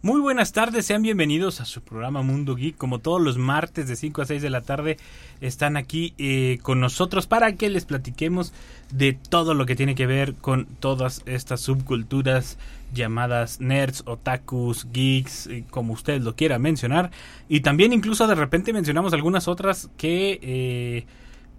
Muy buenas tardes, sean bienvenidos a su programa Mundo Geek. Como todos los martes de 5 a 6 de la tarde, están aquí eh, con nosotros para que les platiquemos de todo lo que tiene que ver con todas estas subculturas llamadas nerds, otakus, geeks, eh, como ustedes lo quieran mencionar. Y también incluso de repente mencionamos algunas otras que... Eh,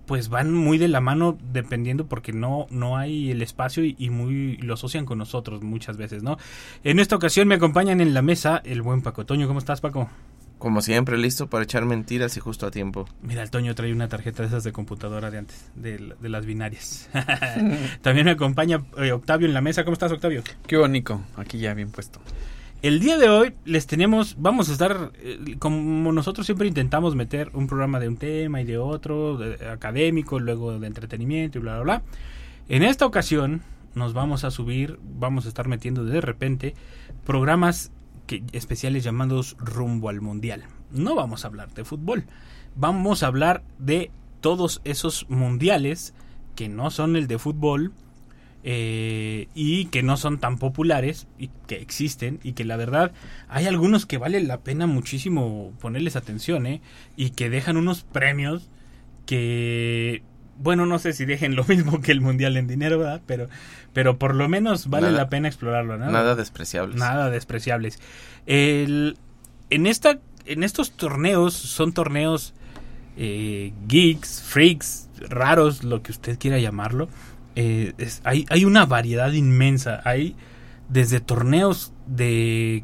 pues van muy de la mano dependiendo porque no, no hay el espacio y, muy lo asocian con nosotros muchas veces, ¿no? En esta ocasión me acompañan en la mesa el buen Paco Toño. ¿Cómo estás, Paco? Como siempre, listo para echar mentiras y justo a tiempo. Mira, el Toño trae una tarjeta de esas de computadora de antes, de, las binarias. También me acompaña eh, Octavio en la mesa. ¿Cómo estás, Octavio? Qué bonito, aquí ya bien puesto. El día de hoy les tenemos, vamos a estar, eh, como nosotros siempre intentamos meter un programa de un tema y de otro, académico, luego de entretenimiento y bla, bla, bla. En esta ocasión nos vamos a subir, vamos a estar metiendo de repente programas especiales llamados rumbo al mundial. No vamos a hablar de fútbol, vamos a hablar de todos esos mundiales que no son el de fútbol, eh, y que no son tan populares y que existen y que la verdad hay algunos que vale la pena muchísimo ponerles atención ¿eh? y que dejan unos premios que bueno no sé si dejen lo mismo que el mundial en dinero ¿verdad? pero pero por lo menos vale la pena explorarlo nada despreciables nada despreciables el, en esta en estos torneos son torneos eh, geeks freaks raros lo que usted quiera llamarlo eh, hay, hay una variedad inmensa. Hay desde torneos de,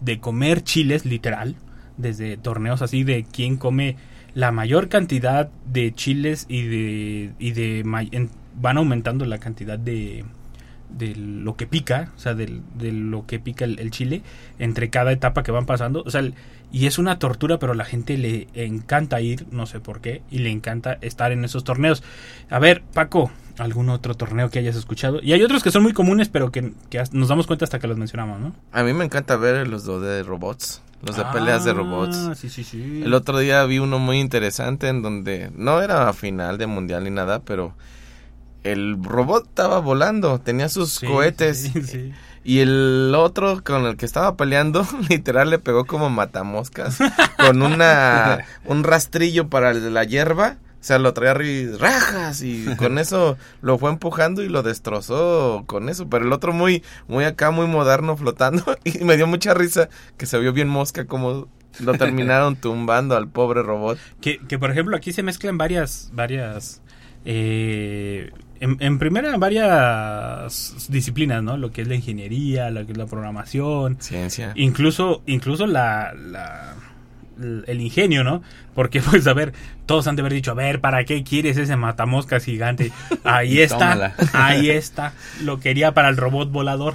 de comer chiles, literal, desde torneos así de quién come la mayor cantidad de chiles y de, y de van aumentando la cantidad de, de lo que pica, o sea, de, lo que pica el, chile entre cada etapa que van pasando. O sea, y es una tortura, pero a la gente le encanta ir, no sé por qué, y le encanta estar en esos torneos. A ver, Paco, ¿algún otro torneo que hayas escuchado? Y hay otros que son muy comunes, pero que, nos damos cuenta hasta que los mencionamos, ¿no? A mí me encanta ver los de robots, los de peleas de robots. Ah, sí, sí, sí. El otro día vi uno muy interesante en donde no era final de mundial ni nada, pero el robot estaba volando, tenía sus cohetes. Y el otro con el que estaba peleando, literal le pegó como matamoscas con una un rastrillo para la hierba. O sea, lo traía rajas y con eso lo fue empujando y lo destrozó con eso. Pero el otro muy, muy acá, muy moderno, flotando. Y me dio mucha risa que se vio bien mosca como lo terminaron tumbando al pobre robot. Que, que por ejemplo aquí se mezclan varias, varias eh, en, primera varias disciplinas, ¿no? Lo que es la ingeniería, lo que es la programación, ciencia, incluso, incluso la, el ingenio, ¿no? Porque, pues, a ver, todos han de haber dicho, a ver, ¿para qué quieres ese matamoscas gigante? Ahí está, ahí está. Lo quería para el robot volador.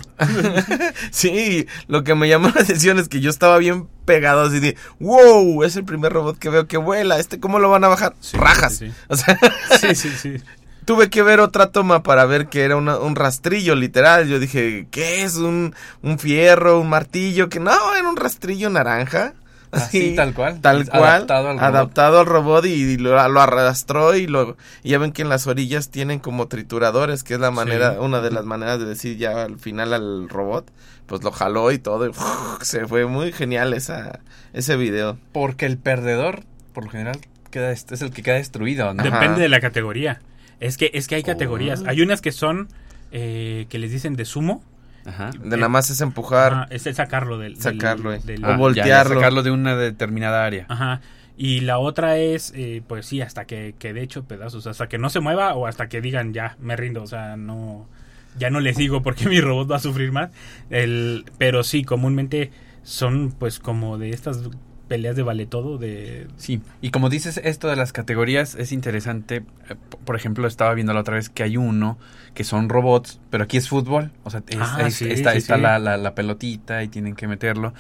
sí, lo que me llamó la atención es que yo estaba bien pegado así de, wow, es el primer robot que veo que vuela, este, ¿cómo lo van a bajar? Rajas. O sea, sí, sí, sí tuve que ver otra toma para ver que era un rastrillo literal. Yo dije, ¿qué es? ¿Un, un fierro? ¿Un martillo? Que no, era un rastrillo naranja. Así, tal cual. Tal cual. Adaptado al robot, adaptado al robot y, lo, arrastró y lo, ya ven que en las orillas tienen como trituradores, que es la manera, una de las maneras de decir ya al final al robot. Pues lo jaló y todo y se fue muy genial esa, ese video. Porque el perdedor, por lo general, queda, es el que queda destruido, ¿no? Depende de la categoría. Es que, es que hay categorías. Hay unas que son, eh, que les dicen de sumo. Ajá. De nada más es empujar. es el sacarlo del. Sacarlo, eh. o voltearlo. sacarlo de una determinada área. Ajá. Y la otra es, eh, pues sí, hasta que, que de hecho pedazos, hasta que no se mueva o hasta que digan ya, me rindo, o sea, no, ya no les digo porque mi robot va a sufrir más. El, pero sí, comúnmente son pues como de estas peleas de vale todo de sí y como dices esto de las categorías es interesante eh, por ejemplo estaba viendo la otra vez que hay uno que son robots pero aquí es fútbol o sea ah, está, está la, la, pelotita y tienen que meterlo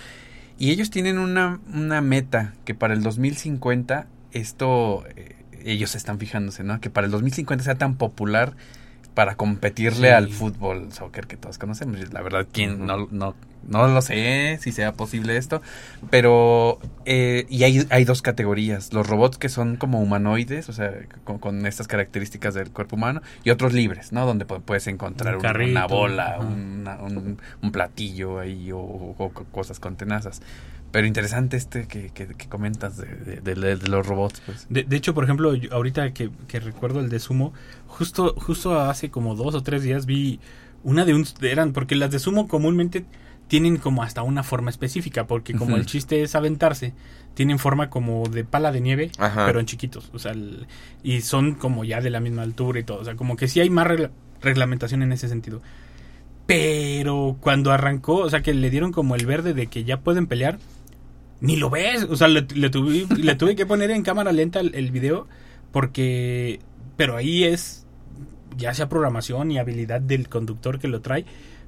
y ellos tienen una, una meta que para el 2050 esto eh, ellos están fijándose, ¿no? Que para el 2050 sea tan popular para competirle al fútbol soccer que todos conocemos. La verdad, quién no, no, no lo sé si sea posible esto, pero eh, y hay, hay dos categorías, los robots que son como humanoides, o sea, con, estas características del cuerpo humano, y otros libres, ¿no? Donde puedes encontrar una bola, un, platillo ahí o, cosas con tenazas. Pero interesante este que, que, comentas de, los robots. Pues. De, hecho, por ejemplo, ahorita que, recuerdo el de Sumo, justo, justo hace como dos o tres días vi una de un... Eran, porque las de Sumo comúnmente tienen como hasta una forma específica, porque como el chiste es aventarse, tienen forma como de pala de nieve, pero en chiquitos. O sea, y son como ya de la misma altura y todo. O sea, como que sí hay más reglamentación en ese sentido. Pero cuando arrancó, o sea, que le dieron como el verde de que ya pueden pelear ni lo ves. O sea, le, tuve, le tuve que poner en cámara lenta el, video porque... Pero ahí es ya sea programación y habilidad del conductor que lo trae,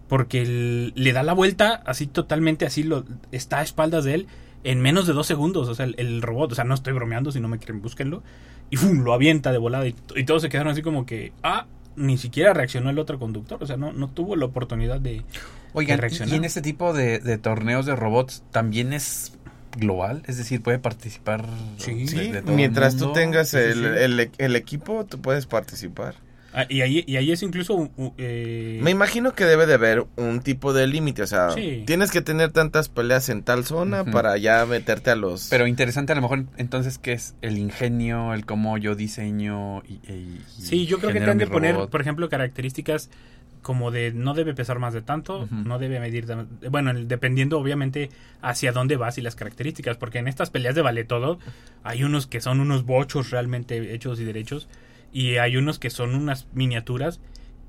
porque le da la vuelta así totalmente, así lo está a espaldas de él en menos de dos segundos. O sea, el, robot, o sea, no estoy bromeando, si no me quieren, búsquenlo. Y ¡fum! lo avienta de volada y, y, todos se quedaron así como que, ah, ni siquiera reaccionó el otro conductor, o sea, no, no tuvo la oportunidad de, reaccionar. Y en este tipo de, de torneos de robots también es global, es decir, puede participar. Sí, mientras tú tengas el, el, equipo, tú puedes participar. Ah, y, ahí, y ahí es incluso... Eh... Me imagino que debe de haber un tipo de límite, o sea, tienes que tener tantas peleas en tal zona para ya meterte a los... Pero interesante a lo mejor entonces qué es el ingenio, el cómo yo diseño y... sí, yo creo que tienen que poner, por ejemplo, características como de no debe pesar más de tanto, no debe medir, bueno, dependiendo obviamente hacia dónde vas y las características, porque en estas peleas de vale todo hay unos que son unos bochos realmente hechos y derechos y hay unos que son unas miniaturas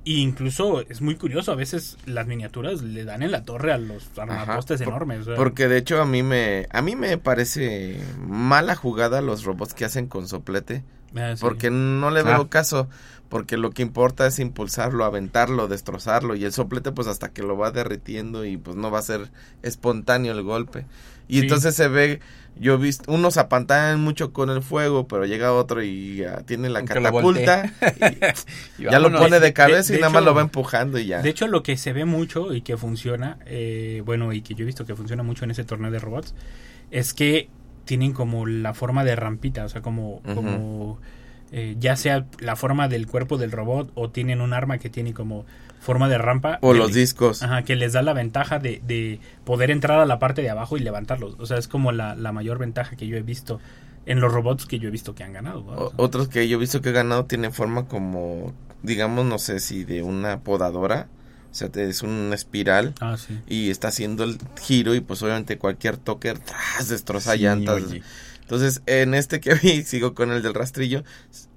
e incluso es muy curioso, a veces las miniaturas le dan en la torre a los armapostes enormes. Porque de hecho a mí me a mí me parece mala jugada los robots que hacen con soplete. Ah, porque no le veo ah. caso porque lo que importa es impulsarlo, aventarlo, destrozarlo y el soplete pues hasta que lo va derritiendo y pues no va a ser espontáneo el golpe. Y entonces se ve, yo he visto, unos apantallan mucho con el fuego, pero llega otro y tiene la catapulta y ya lo pone de cabeza y nada más lo va empujando y ya. De hecho lo que se ve mucho y que funciona, eh, bueno y que yo he visto que funciona mucho en ese torneo de robots, es que tienen como la forma de rampita, o sea, como... como eh, ya sea la forma del cuerpo del robot o tienen un arma que tiene como forma de rampa. O los discos. Ajá, que les da la ventaja de, de, poder entrar a la parte de abajo y levantarlos. O sea, es como la, la mayor ventaja que yo he visto en los robots que yo he visto que han ganado. otros que yo he visto que han ganado tienen forma como, digamos, no sé si de una podadora. O sea, es una espiral ah, sí. y está haciendo el giro y pues obviamente cualquier toque tras destroza llantas. Entonces, en este que vi, sigo con el del rastrillo,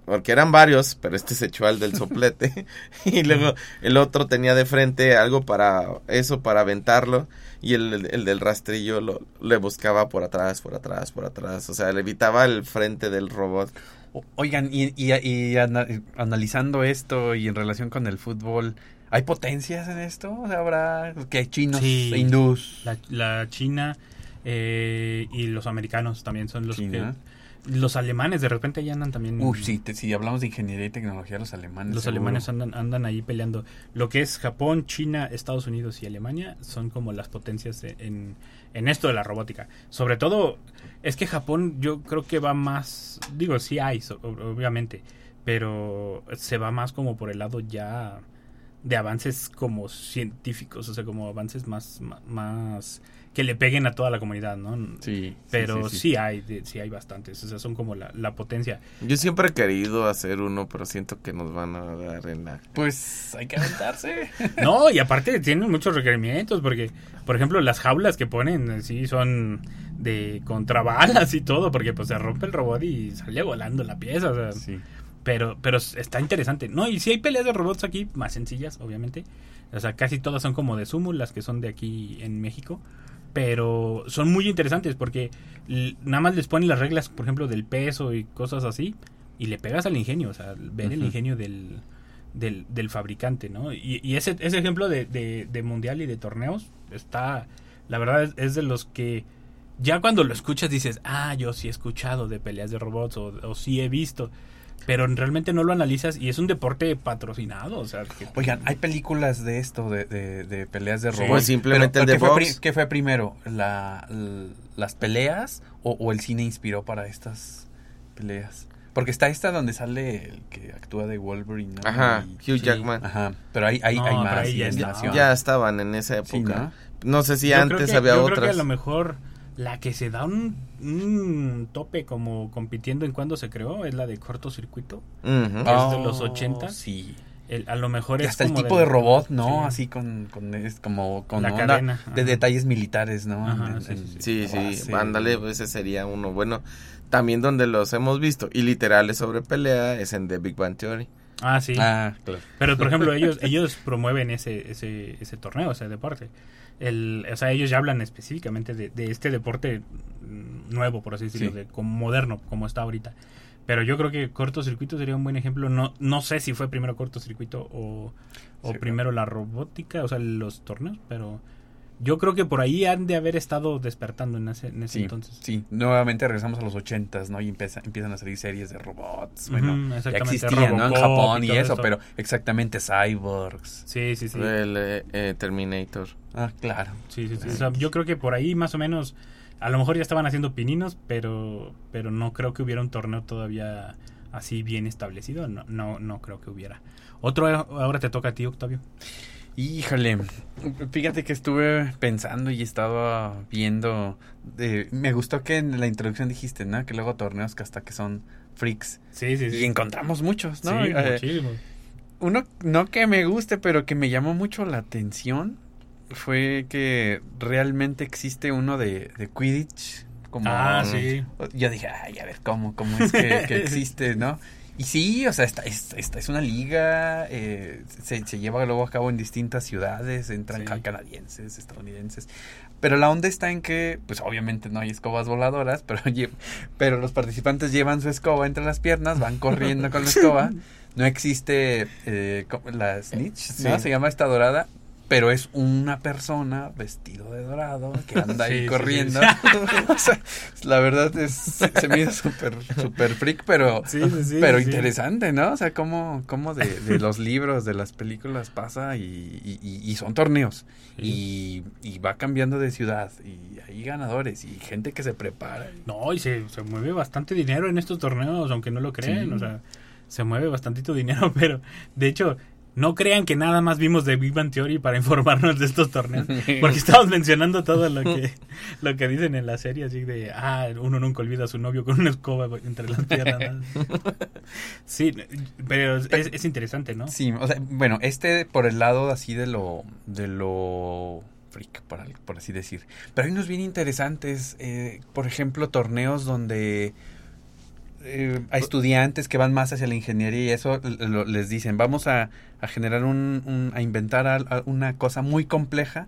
porque eran varios, pero este se echó al del soplete. y luego el otro tenía de frente algo para eso, para aventarlo. Y el, el del rastrillo lo, le buscaba por atrás, por atrás, por atrás. O sea, le evitaba el frente del robot. Oigan, y, y, analizando esto y en relación con el fútbol, ¿hay potencias en esto? O sea, ¿Habrá que chinos, hindús? La, la China eh, y los americanos también son los que... Los alemanes de repente ya andan también... Uf, sí, si hablamos de ingeniería y tecnología, los alemanes... Los alemanes andan, andan ahí peleando. Lo que es Japón, China, Estados Unidos y Alemania son como las potencias en, en esto de la robótica. Sobre todo, es que Japón yo creo que va más... Digo, sí hay, obviamente, pero se va más como por el lado ya de avances como científicos, o sea, como avances más, más que le peguen a toda la comunidad, ¿no? Sí. Pero sí, hay, sí hay bastantes, o sea, son como la, la, potencia. Yo siempre he querido hacer uno, pero siento que nos van a dar en la... Pues hay que aventarse. no, y aparte tienen muchos requerimientos, porque, por ejemplo, las jaulas que ponen, sí, son de contrabalas y todo, porque pues se rompe el robot y sale volando la pieza, o sea... Sí. Pero, pero está interesante. No, y si hay peleas de robots aquí, más sencillas, obviamente. O sea, casi todas son como de sumo, las que son de aquí en México pero son muy interesantes porque nada más les ponen las reglas, por ejemplo, del peso y cosas así, y le pegas al ingenio, o sea, ver el ingenio del, del, fabricante, ¿no? Y, ese, ese ejemplo de, de, mundial y de torneos está, la verdad, es, de los que ya cuando lo escuchas dices, ah, yo sí he escuchado de peleas de robots o, o sí he visto. Pero realmente no lo analizas y es un deporte patrocinado. O sea, que- Oigan, hay películas de esto, de, de, de peleas de Sí. robots. Pues simplemente el de ¿qué fue, Fox. qué fue primero? ¿La, ¿Las peleas o, o el cine inspiró para estas peleas? Porque está esta donde sale el que actúa de Wolverine, ¿no? Ajá, Y- Hugh sí. Jackman. Ajá, pero hay, hay, No, hay pero más. ya estaban en esa Sí, época. ¿no? ¿no? sé si Yo creo antes que- había yo creo que otras. a lo mejor la que se da un, un tope como compitiendo en cuando se creó es la de cortocircuito. Ah, es de los 80. Sí. El- a lo mejor Y es hasta el tipo de, robot, ¿no? Sí. Así con, con es como con La onda cadena, de ajá. detalles militares, ¿no? Ajá, En- sí, en- sí, Sí, ándale, pues ese sería uno. Bueno, también donde los hemos visto y literales sobre pelea es en The Big Bang Theory. Ah, sí. Ah, claro. Pero, por ejemplo, ellos ellos promueven ese, ese, ese torneo, ese deporte. El, o sea, ellos ya hablan específicamente de, de este deporte nuevo, por así decirlo, Sí. de, como moderno, como está ahorita. Pero yo creo que cortocircuito sería un buen ejemplo. No, no sé si fue primero cortocircuito o, o Sí, primero la robótica, o sea, los torneos, pero yo creo que por ahí han de haber estado despertando en ese, en ese Sí, entonces. sí, nuevamente regresamos a los ochentas, ¿no? Y empieza- empiezan a salir series de robots. Bueno, Ujú, ya exactamente, existían, ¿no? En Japón y eso, pero exactamente cyborgs. Sí, sí, sí. El eh, eh, Terminator. Ah, claro. Sí, sí, sí. O sea, yo creo que por ahí más o menos, a lo mejor ya estaban haciendo pininos, pero, pero no creo que hubiera un torneo todavía así bien establecido. No, no, no creo que hubiera. Otro ahora te toca a ti, Octavio. Híjole, fíjate que estuve pensando y estaba viendo. de- me gustó que en la introducción dijiste, ¿no? Que luego torneos que hasta que son freaks. Sí, sí, Y encontramos muchos, ¿no? Sí, Eh, uno no que me guste, pero que me llamó mucho la atención fue que realmente existe uno de, de Quidditch. Como, Ah, sí. Yo dije, ay, a ver, ¿cómo, cómo es que, que existe, no? Y sí, o sea, esta, esta, esta es una liga, eh, se, se lleva luego a cabo en distintas ciudades, entran Sí. canadienses, estadounidenses. Pero la onda está en que, pues obviamente no hay escobas voladoras, pero, pero los participantes llevan su escoba entre las piernas, van corriendo con la escoba. No existe eh, co- la snitch, ¿no? Sí. Se llama esta dorada. Pero es una persona vestido de dorado que anda ahí sí, corriendo. sí. O sea, la verdad es, se me hizo súper, súper freak, pero, pero interesante, ¿no? O sea, cómo, cómo de, de los libros, de las películas pasa y, y- son torneos. Y, y va cambiando de ciudad y hay ganadores y gente que se prepara. No, y se, se mueve bastante dinero en estos torneos, aunque no lo creen. O sea, se mueve bastantito dinero, pero de hecho, no crean que nada más vimos de Big Bang Theory para informarnos de estos torneos. Porque estamos mencionando todo lo que, lo que dicen en la serie, así de, ah, uno nunca olvida a su novio con una escoba entre las piernas. Sí, pero es, es interesante, ¿no? Sí, o sea, bueno, este por el lado así de lo, de lo freak, por, por así decir. Pero hay unos bien interesantes, eh, por ejemplo, torneos donde eh, a estudiantes que van más hacia la ingeniería y eso lo- les dicen, vamos a, a generar un, un- a inventar a- una cosa muy compleja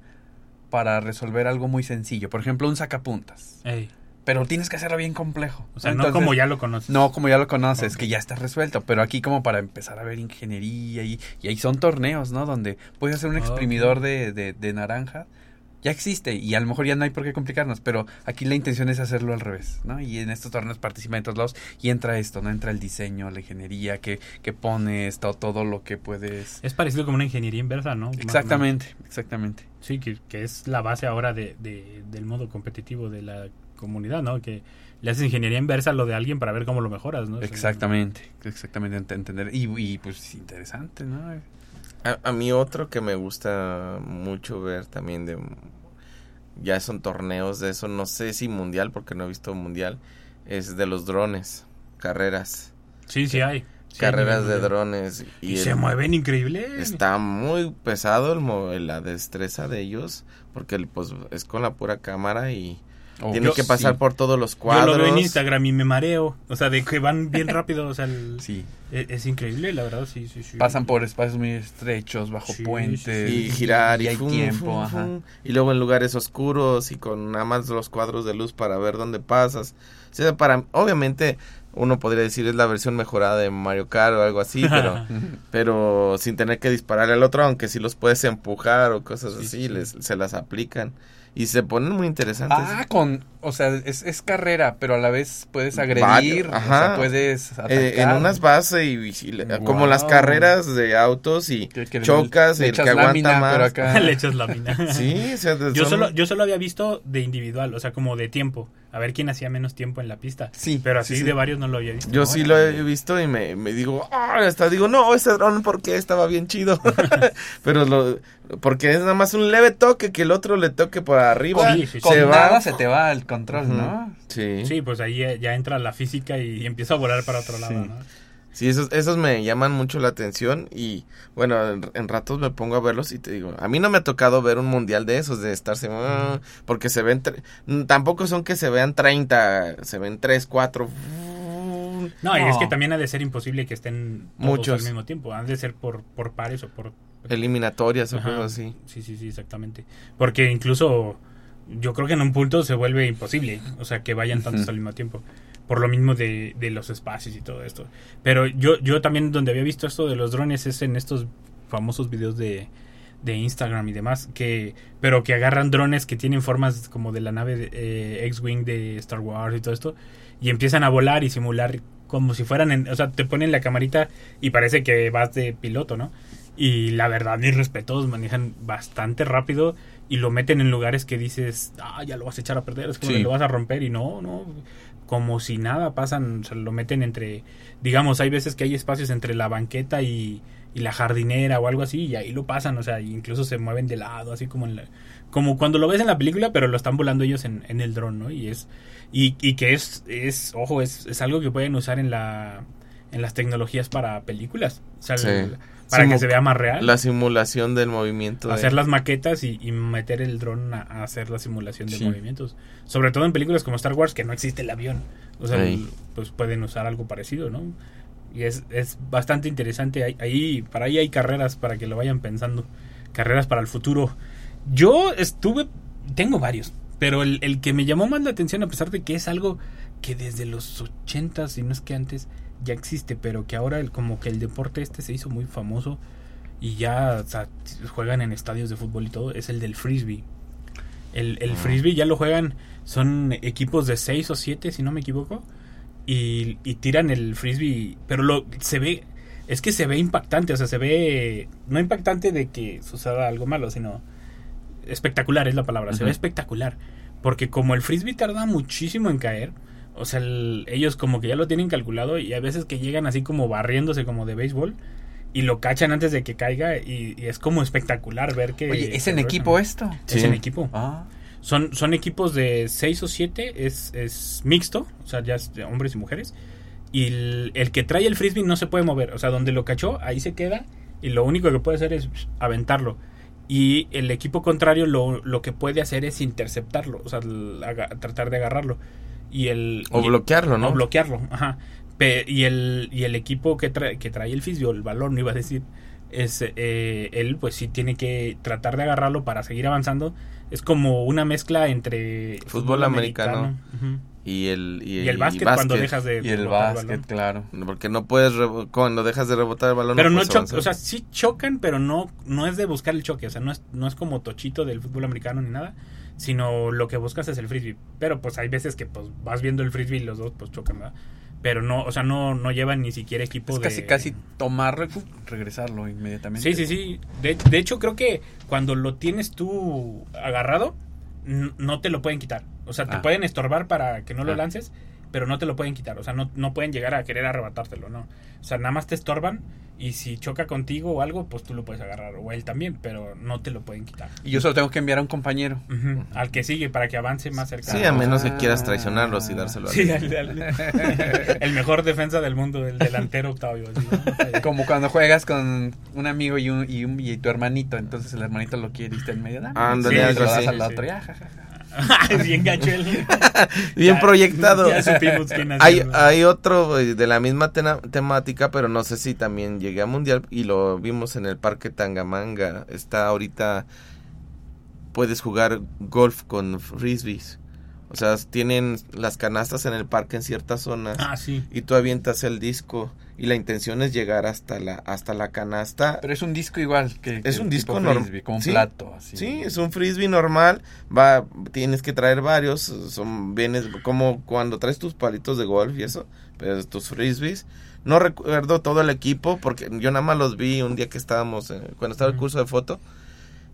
para resolver algo muy sencillo. Por ejemplo, un sacapuntas. Ey, Pero tienes que hacerlo bien complejo. o sea, no como ya lo conoces. no, como ya lo conoces, que ya está resuelto, pero aquí como para empezar a ver ingeniería y, y ahí son torneos, ¿no? Donde puedes hacer un exprimidor de, de, de naranja. Ya existe y a lo mejor ya no hay por qué complicarnos, pero aquí la intención es hacerlo al revés, ¿no? Y en estos torneos participan de todos lados y entra esto, ¿no? Entra el diseño, la ingeniería, que, que pones todo, todo lo que puedes... Es parecido como una ingeniería inversa, ¿no? Exactamente, exactamente. Sí, que, que es la base ahora de, de- del modo competitivo de la comunidad, ¿no? Que le haces ingeniería inversa a lo de alguien para ver cómo lo mejoras, ¿no? Exactamente, exactamente, ent- entender. Y, y pues interesante, ¿no? A, a mí otro que me gusta mucho ver también de ya son torneos de eso, no sé si mundial porque no he visto mundial, es de los drones, carreras, Sí, sí hay. Sí, carreras de drones Y, y, se mueven increíble. Está muy pesado el la destreza de ellos porque el, pues es con la pura cámara y Oh, tienen yo- que pasar sí, por todos los Yo cuadros. lo veo en Instagram y me mareo. O sea, de que van bien rápido. O sea, el- Sí. es, es increíble, la verdad, sí, sí, sí. Pasan por espacios muy estrechos, bajo Sí, puentes. y girar y, hay fum, tiempo, ajá. y luego en lugares oscuros y con nada más los cuadros de luz para ver dónde pasas. O sea, para obviamente uno podría decir es la versión mejorada de Mario Kart o algo así, pero pero sin tener que dispararle al otro, aunque si los puedes empujar o cosas Sí, así, sí. les se las aplican y se ponen muy interesantes. Ah, con o sea, es, es carrera, pero a la vez puedes agredir, ajá. sea, puedes atacar. Eh, en unas bases y, y le- Wow. como las carreras de autos y Que- que le- chocas le y el que echas aguanta lámina, más. pero acá- Le echas lámina. Sí, o sea, Yo son- solo, yo solo había visto de individual, o sea, como de tiempo. A ver quién hacía menos tiempo en la pista. Sí, Pero así sí, sí. de varios no lo había visto. Yo sí lo he visto y me, me digo, "Ah", hasta digo, no, ese dron porque estaba bien chido. Pero lo, porque es nada más un leve toque que el otro le toque por arriba. Sí, sí, sí. Con se nada va. se te va el control. ¿no? Sí. Sí, pues ahí ya- entra la física y empieza a volar para otro lado, Sí. ¿no? Sí, esos, esos me llaman mucho la atención y bueno, en, en ratos me pongo a verlos y te digo, a mí no me ha tocado ver un mundial de esos, de estarse, "Ah", porque se ven, tre- tampoco son que se vean 30, se ven 3, 4. No, y es que también ha de ser imposible que estén todos Muchos. al mismo tiempo. Han de ser por, por pares o por... Eliminatorias o cosas así. Sí, sí, sí, exactamente. Porque incluso yo creo que en un punto se vuelve imposible, o sea, que vayan tantos al mismo tiempo. Por lo mismo de, de los espacios y todo esto. Pero yo, yo también donde había visto esto de los drones es en estos famosos videos de, de Instagram y demás, que pero que agarran drones que tienen formas como de la nave de, eh, X-Wing de Star Wars y todo esto, y empiezan a volar y simular como si fueran, en, o sea, te ponen la camarita y parece que vas de piloto, ¿no? Y la verdad, mis respetos, manejan bastante rápido y lo meten en lugares que dices, ah, ya lo vas a echar a perder, es como Sí. que lo vas a romper y no, no, como si nada pasan, o sea, lo meten entre, digamos, hay veces que hay espacios entre la banqueta y, y la jardinera o algo así y ahí lo pasan, o sea, incluso se mueven de lado, así como en la- como cuando lo ves en la película, pero lo están volando ellos en, en el dron, ¿no? Y es y, y que es es ojo, es, es algo que pueden usar en la en las tecnologías para películas, o sea, Sí. el- para Simu- que se vea más real. La simulación del movimiento. de- hacer las maquetas y, y meter el dron a, a hacer la simulación de Sí. movimientos. Sobre todo en películas como Star Wars, que no existe el avión. O sea, pues pueden usar algo parecido, ¿no? Y es, es bastante interesante. Ahí, ahí, para ahí hay carreras para que lo vayan pensando. Carreras para el futuro. Yo estuve, tengo varios, pero el, el que me llamó más la atención, a pesar de que es algo que desde los 80, si no es que antes, ya existe, pero que ahora el, como que el deporte este se hizo muy famoso y ya o sea, juegan en estadios de fútbol y todo, es el del frisbee. El, el frisbee ya lo juegan, son equipos de 6 o 7, si no me equivoco, y, y tiran el frisbee, pero lo se ve, es que se ve impactante, o sea, se ve, no impactante de que suceda algo malo, sino espectacular es la palabra, se ve espectacular, porque como el frisbee tarda muchísimo en caer, o sea, el- ellos como que ya lo tienen calculado y hay veces que llegan así como barriéndose como de béisbol y lo cachan antes de que caiga y, y es como espectacular ver que... Oye, ¿es que en equipo esto? Es Sí. en equipo. Ah, Son, son equipos de 6 o 7, es, es mixto, o sea, ya es de hombres y mujeres. Y el, el que trae el frisbee no se puede mover, o sea, donde lo cachó, ahí se queda y lo único que puede hacer es aventarlo. Y el equipo contrario lo, lo que puede hacer es interceptarlo, o sea, tratar de agarrarlo. Y el, O y- bloquearlo, ¿no? O bloquearlo, ajá. Pe- y, el, y el equipo que, trae que trae el frisbee, o el balón, iba a decir, es eh, él pues sí tiene que tratar de agarrarlo para seguir avanzando. Es como una mezcla entre Fútbol americano. ujú, Y el, y, y el básquet, cuando dejas de y el básquet, balón. claro. Porque no puedes, cuando dejas de rebotar el balón. Pero no puedes chocan, o sea, sí chocan, pero no, no es de buscar el choque, o sea, no es, no es como tochito del fútbol americano ni nada, sino lo que buscas es el frisbee. Pero pues hay veces que pues vas viendo el frisbee y los dos pues chocan, ¿verdad? Pero no, o sea, no, no llevan ni siquiera equipo Es de... casi, casi tomarlo y regresarlo inmediatamente. Sí, sí, sí. De, de hecho, creo que cuando lo tienes tú agarrado, no te lo pueden quitar. O sea, te Ah. pueden estorbar para que no lo Ah. lances, pero no te lo pueden quitar. O sea, no, no pueden llegar a querer arrebatártelo, ¿no? O sea, nada más te estorban y si choca contigo o algo, pues tú lo puedes agarrar. O él también, pero no te lo pueden quitar. Y yo solo tengo que enviar a un compañero. Al que sigue para que avance más cerca. Sí, a menos que Ah. quieras traicionarlos y dárselo a Sí, al- al- el mejor defensa del mundo, el delantero Octavio. Como cuando juegas con un amigo y, un, y, un- y tu hermanito, entonces el hermanito lo quiere y está en medio. Ándale, Sí, Sí, Bien gacho él. Bien Ya- proyectado. Ya supimos quién Hay, hay otro eh, de la misma tena- temática, pero no sé si también llegué a mundial y lo vimos en el parque Tangamanga. Está ahorita, puedes jugar golf con frisbees O sea, tienen las canastas en el parque en ciertas zonas. Ah, sí. Y tú avientas el disco y la intención es llegar hasta la hasta la canasta. Pero es un disco igual que, es un disco normal, como un plato. Así. Sí, es un frisbee normal. Va, tienes que traer varios. Son vienes como cuando traes tus palitos de golf y eso, pero tus frisbees. No recuerdo todo el equipo porque yo nada más los vi un día que estábamos eh, cuando estaba el curso de foto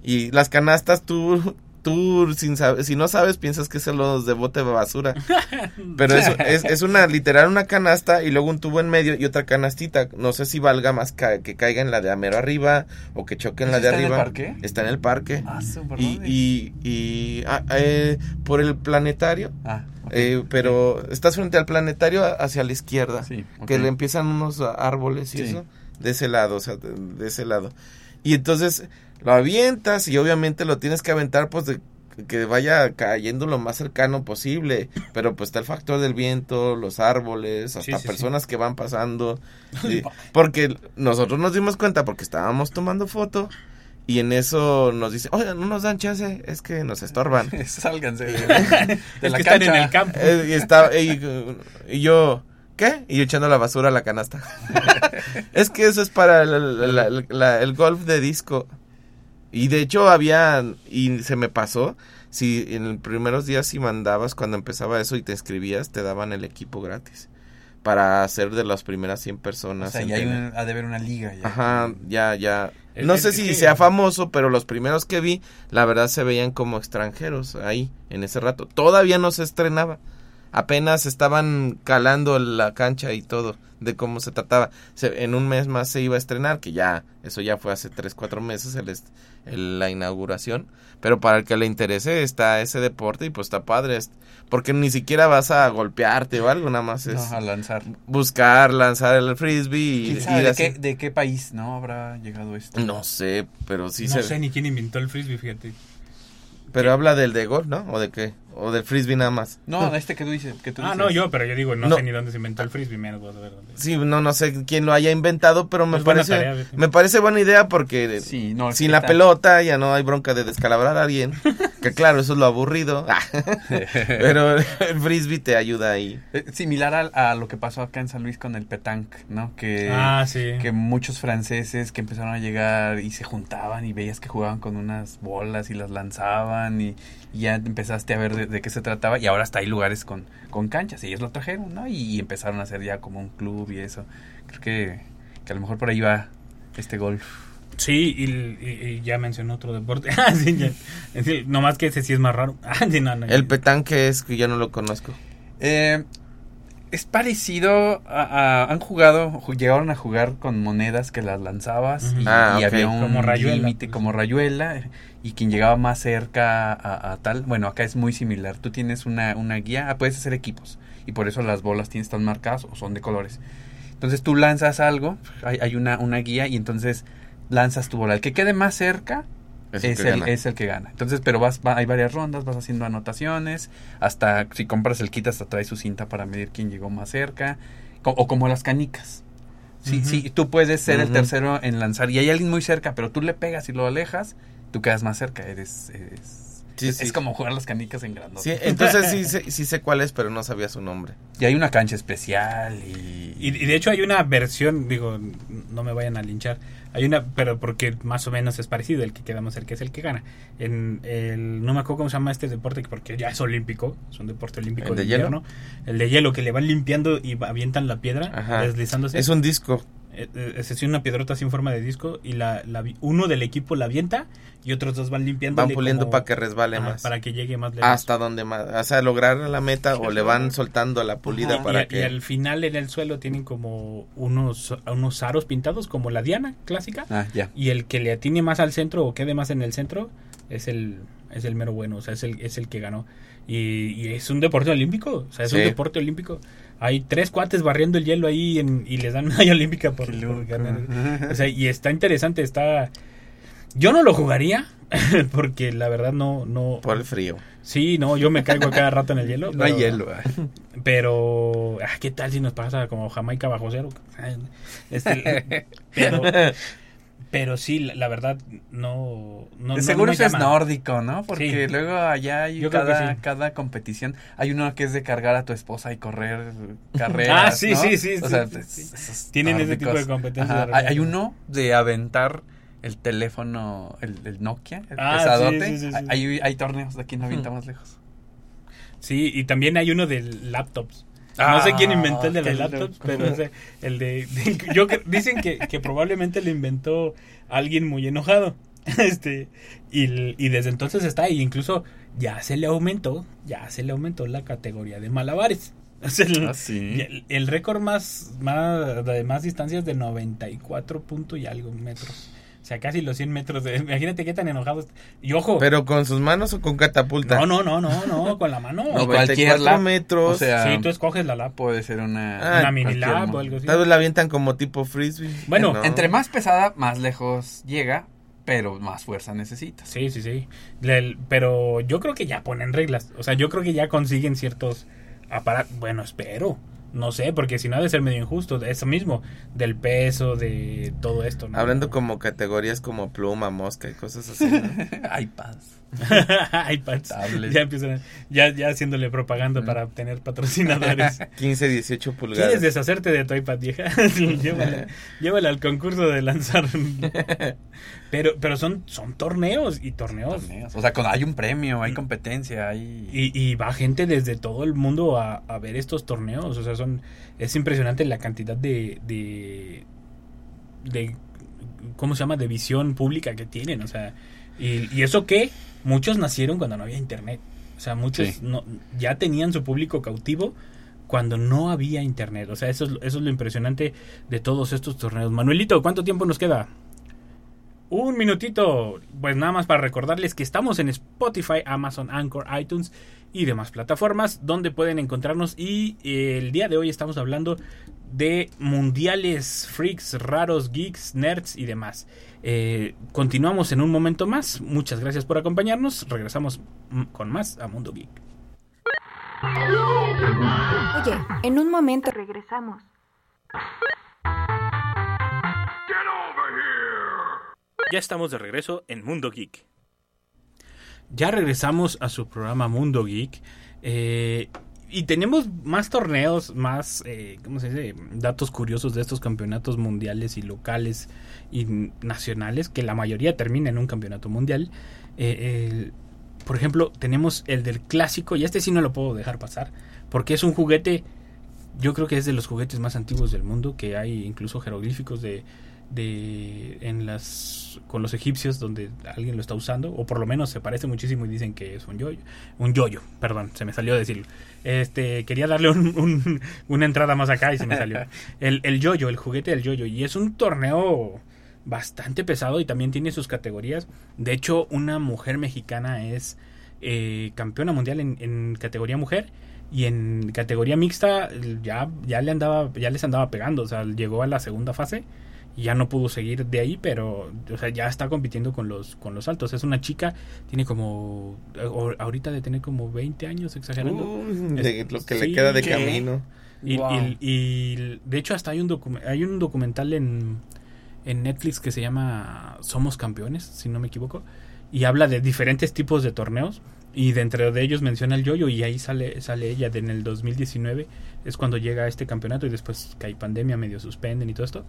y las canastas tú tú sin si no sabes piensas que son los de bote de basura. Pero es, es, es, una literal una canasta y luego un tubo en medio y otra canastita. No sé si valga más ca que caiga en la de amero arriba o que choque en la de ¿Está arriba. en el parque? Está en el parque. Ah, y, y, y ah, eh, por el planetario. Ah. Eh, pero estás frente al planetario hacia la izquierda. Sí. Que le empiezan unos árboles y Sí. eso. De ese lado, o sea, de, de ese lado. Y entonces lo avientas y obviamente lo tienes que aventar pues de que vaya cayendo lo más cercano posible, pero pues está el factor del viento, los árboles, hasta sí, sí. personas que van pasando, porque nosotros nos dimos cuenta porque estábamos tomando foto y en eso nos dice, oye, no nos dan chance, es que nos estorban. Sálganse de, de Es la que están en el campo. Eh, y, estaba, y, y yo, ¿qué? Y yo echando la basura a la canasta. es que eso es para el, el- el- la- el golf de disco. Y de hecho había, y se me pasó, si en los primeros días si mandabas cuando empezaba eso y te escribías, te daban el equipo gratis. Para ser de las primeras 100 O personas. sea, en ya hay un- ha de haber una liga. Ya. Ajá, ya, ya. No sé si sea famoso, pero los primeros que vi, la verdad se veían como extranjeros ahí, en ese rato. Todavía no se estrenaba. Apenas estaban calando la cancha y todo de cómo se trataba. Se- en un mes más se iba a estrenar, que ya, eso ya fue hace 3, 4 meses el, est- el- la inauguración. Pero para el que le interese está ese deporte y pues está padre. Porque ni siquiera vas a golpearte o algo, nada más es No, a lanzar. buscar, lanzar el frisbee y ¿Quién sabe ir de así. qué, de qué país no habrá llegado esto? No sé, pero sí no se... sé ni quién inventó el frisbee, fíjate. Pero habla del de golf, ¿no? ¿O de qué? ¿O del frisbee nada más? No, este que tú dices. Que tú Ah, dices. no, yo, pero yo digo, no, No. sé ni dónde se inventó el frisbee, menos voy a saber dónde. Sí, no, no sé quién lo haya inventado, pero me Es parece... tarea, me parece buena idea porque... Sí, no, es sin la pelota ya no hay bronca de descalabrar a alguien. que claro, eso es lo aburrido. pero el frisbee te ayuda ahí. Eh, Similar a, a lo que pasó acá en San Luis con el petanque, ¿no? Que, Ah, sí. que muchos franceses que empezaron a llegar y se juntaban y veías que jugaban con unas bolas y las lanzaban y, y ya empezaste a ver de, de qué se trataba y ahora hasta hay lugares con, con canchas y ellos lo trajeron, ¿no? Y, empezaron a hacer ya como un club y eso. Creo que, que a lo mejor por ahí va este golf. Sí, y, y- y ya mencionó otro deporte. Ah, sí, ya. Es decir, nomás que ese sí es más raro. Ah, sí, no, no, El ya. petanque es que yo no lo conozco. Eh, es parecido a, a- han jugado, ju- llegaron a jugar con monedas que las lanzabas y, Ah, y había un Como rayuela, límite pues. como rayuela y quien llegaba más cerca a, a tal, bueno, acá es muy similar. Tú tienes una, una guía, ah, puedes hacer equipos y por eso las bolas tienes están marcadas o son de colores. Entonces tú lanzas algo, hay, hay una, una guía y entonces lanzas tu bola. El que quede más cerca Es es, el que el, gana. es el que gana. Entonces, pero vas, va- hay varias rondas, vas haciendo anotaciones, hasta si compras el kit, hasta trae su cinta para medir quién llegó más cerca, co- o como las canicas. Sí, sí, tú puedes ser el tercero en lanzar y hay alguien muy cerca, pero tú le pegas y lo alejas, tú quedas más cerca, eres... eres- Sí, es, sí. es como jugar las canicas en grandote. Sí, entonces sí, sé- sí sé cuál es, pero no sabía su nombre. Y hay una cancha especial y... Y, y de hecho hay una versión, digo, no me vayan a linchar. Hay una, pero porque más o menos es parecido, el que quedamos cerca es el que gana. En el, no me acuerdo cómo se llama este deporte, porque ya es olímpico, es un deporte olímpico ¿El de invierno. El de hielo, que le van limpiando y avientan la piedra, Ajá. deslizándose. Es un disco. Eh, eh, Es así una piedrota así en forma de disco y la, uno del equipo la avienta y otros dos van limpiando. Van puliendo para que resbale más. Para que llegue más lejos. Hasta donde más. O sea, lograr la meta o le van soltando la pulida Y- para y, que... y al final en el suelo tienen como unos, unos aros pintados como la diana clásica Ah, ya. y el que le atine más al centro o quede más en el centro es el es el mero bueno, o sea, es el, es el que ganó. Y, y es un deporte olímpico, o sea, es un deporte olímpico. Hay tres cuates barriendo el hielo ahí en- y les dan medalla olímpica por, por ganar. O sea, y está interesante, está... Yo no lo jugaría porque la verdad no... no Por el frío. Sí, no, yo me caigo cada rato en el hielo. No hay pero- hielo. ah. pero, ah, ¿qué tal si nos pasa como Jamaica bajo cero? Este, pero, Pero sí, la, la verdad, no. no De no seguro eso es nórdico, ¿no? Porque Sí. luego allá hay Yo cada, sí. cada competición. Hay uno que es de cargar a tu esposa y correr carreras. Ah, sí, ¿no? sí, sí, O sea, es- Tienen ese tipo de competencias Hay, uno de aventar el teléfono, el, el Nokia, el Ah, pesadote. sí, sí, sí. Hay, hay torneos de aquí no avientamos lejos. Sí, y también hay uno de laptops. Ah, no sé quién inventó el de laptops, loco. pero ese, el de, de- yo dicen que, que probablemente lo inventó alguien muy enojado. Este, y, desde entonces está ahí, incluso ya se le aumentó, ya se le aumentó la categoría de malabares. O sea, el, Ah, sí. el- el récord más, más de más distancias de 94 punto y algo metros. O sea, casi los 100 metros. De, imagínate qué tan enojados. Y ojo. ¿Pero con sus manos o con catapulta? no, no, no, no, no, con la mano. No, cualquier 94 lap. metros. O sea, Sí, tú escoges la lap. puede ser una, Ah, una mini lap o algo así. Tal vez la avientan como tipo frisbee. Bueno, No. Entre más pesada, más lejos llega, pero más fuerza necesitas. Sí, sí, sí. Le- pero yo creo que ya ponen reglas. O sea, yo creo que ya consiguen ciertos aparatos. Bueno, espero. No sé, porque si no ha de ser medio injusto. De eso mismo. Del peso, de todo esto. ¿no? Hablando como categorías como pluma, mosca y cosas así. ¿no? iPads. iPads. Tablet. Ya empiezan. Ya, ya haciéndole propaganda para obtener patrocinadores. 15, 18 pulgadas. ¿Quieres deshacerte de tu iPad vieja? llévala, llévala al concurso de lanzar. Pero pero son, son torneos y torneos. Torneos. O sea, cuando hay un premio, hay competencia, hay... Y, y va gente desde todo el mundo a, a ver estos torneos. O sea, son es impresionante la cantidad de, de, de ¿cómo se llama? De visión pública que tienen. O sea, y, y eso que muchos nacieron cuando no había internet. O sea, muchos Sí. no, ya tenían su público cautivo cuando no había internet. O sea, eso es, eso es lo impresionante de todos estos torneos. Manuelito, ¿cuánto tiempo nos queda? Un minutito. Pues nada más para recordarles que estamos en Spotify, Amazon, Anchor, iTunes y demás plataformas donde pueden encontrarnos. Y eh, el día de hoy estamos hablando de mundiales, freaks, raros, geeks, nerds y demás. Eh, continuamos en un momento más. Muchas gracias por acompañarnos. Regresamos con más a Mundo Geek. Oye, en un momento regresamos. Ya estamos de regreso en Mundo Geek. Ya regresamos a su programa Mundo Geek. eh, y tenemos más torneos, más, eh, ¿cómo se dice? Datos curiosos de estos campeonatos mundiales y locales y nacionales, que la mayoría termina en un campeonato mundial. Eh, por ejemplo, tenemos el del clásico, y este sí no lo puedo dejar pasar, porque es un juguete, yo creo que es de los juguetes más antiguos del mundo, que hay incluso jeroglíficos de, de en las con los egipcios donde alguien lo está usando o por lo menos se parece muchísimo y dicen que es un yoyo un yoyo perdón se me salió decirlo. Este quería darle un- un- una entrada más acá y se me salió. El, el yoyo el juguete del yoyo y es un torneo bastante pesado y también tiene sus categorías. De hecho una mujer mexicana es eh, campeona mundial en, en categoría mujer y en categoría mixta ya ya le andaba ya les andaba pegando o sea llegó a la segunda fase y ya no pudo seguir de ahí, pero o sea, ya está compitiendo con los con los altos. Es una chica, tiene como o- ahorita de tener como 20 años exagerando. Uy, de Es- lo que sí, le queda de ¿qué? camino. Y, Wow. y- y, de hecho hasta hay un docu- hay un documental en en Netflix que se llama Somos campeones, si no me equivoco, y habla de diferentes tipos de torneos y dentro de ellos menciona el yoyo y ahí sale sale ella de en el 2019 es cuando llega a este campeonato y después que hay pandemia medio suspenden y todo esto.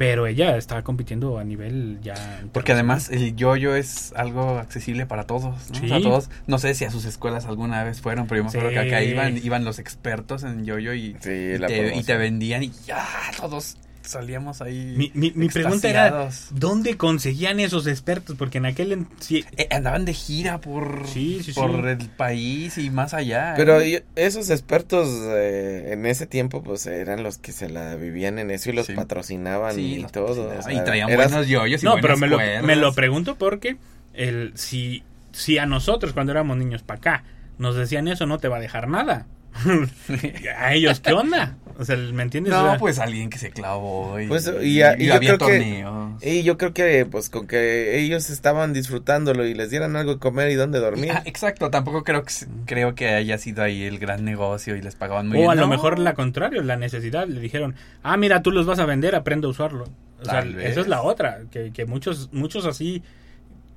Pero ella está compitiendo a nivel ya. Porque además el yoyo es algo accesible para todos, ¿no? O sea, Sí. todos, no sé si a sus escuelas alguna vez fueron, pero yo me acuerdo Sí. que acá iban, iban los expertos en yoyo y, Sí, y te, y te vendían y ya todos salíamos ahí. Mi, mi, mi pregunta era. ¿dónde conseguían esos expertos? Porque en aquel. en- sí, Eh, andaban de gira por, Sí, sí, por sí. el país y más allá. Pero ¿eh? y- esos expertos eh, en ese tiempo pues eran los que se la vivían en eso y los Sí. patrocinaban Sí, y los todo. patrocinaban. o sea, y traían eras- buenos yoyos y no, pero me lo, me lo pregunto porque el, si, si a nosotros cuando éramos niños para acá nos decían eso, no te va a dejar nada. a ellos, ¿qué onda? O sea, ¿me entiendes? O No, sea, pues alguien que se clavó y, Pues, y a- y yo había creo que-. Y yo creo que pues con que ellos estaban disfrutándolo y les dieran algo de comer y donde dormir. Ah, exacto, tampoco creo que creo que haya sido ahí el gran negocio y les pagaban muy o bien. a lo No. mejor la contrario, la necesidad. Le dijeron, ah, mira, tú los vas a vender, aprende a usarlo. O sea, Tal eso vez. es la otra, que, que muchos muchos así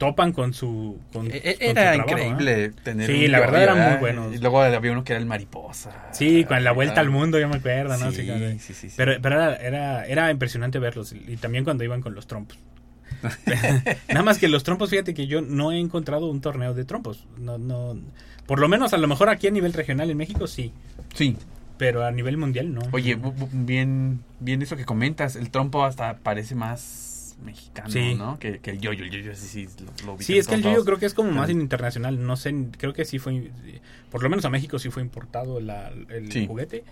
topan con su con, E- con e- su Era trabajo, increíble ¿no? tener Sí, un la verdad eran muy buenos. Y luego había uno que era el mariposa. Sí, con la vuelta al mundo, yo me acuerdo, ¿no? Sí, Sí, sí, sí, sí. Pero, pero era, era, era impresionante verlos. Y también cuando iban con los trompos. Nada más que los trompos, fíjate que yo no he encontrado un torneo de trompos. No, no, por lo menos a lo mejor aquí a nivel regional en México sí. Sí. Pero a nivel mundial no. Oye, bien, bien eso que comentas. El trompo hasta parece más mexicano, Sí. ¿no? Que, que el yoyo. El yoyo sí, sí, lo, lo Sí, es que el todos. yo creo que es como más internacional. No sé, creo que sí fue, por lo menos a México sí fue importado la- el Sí. juguete.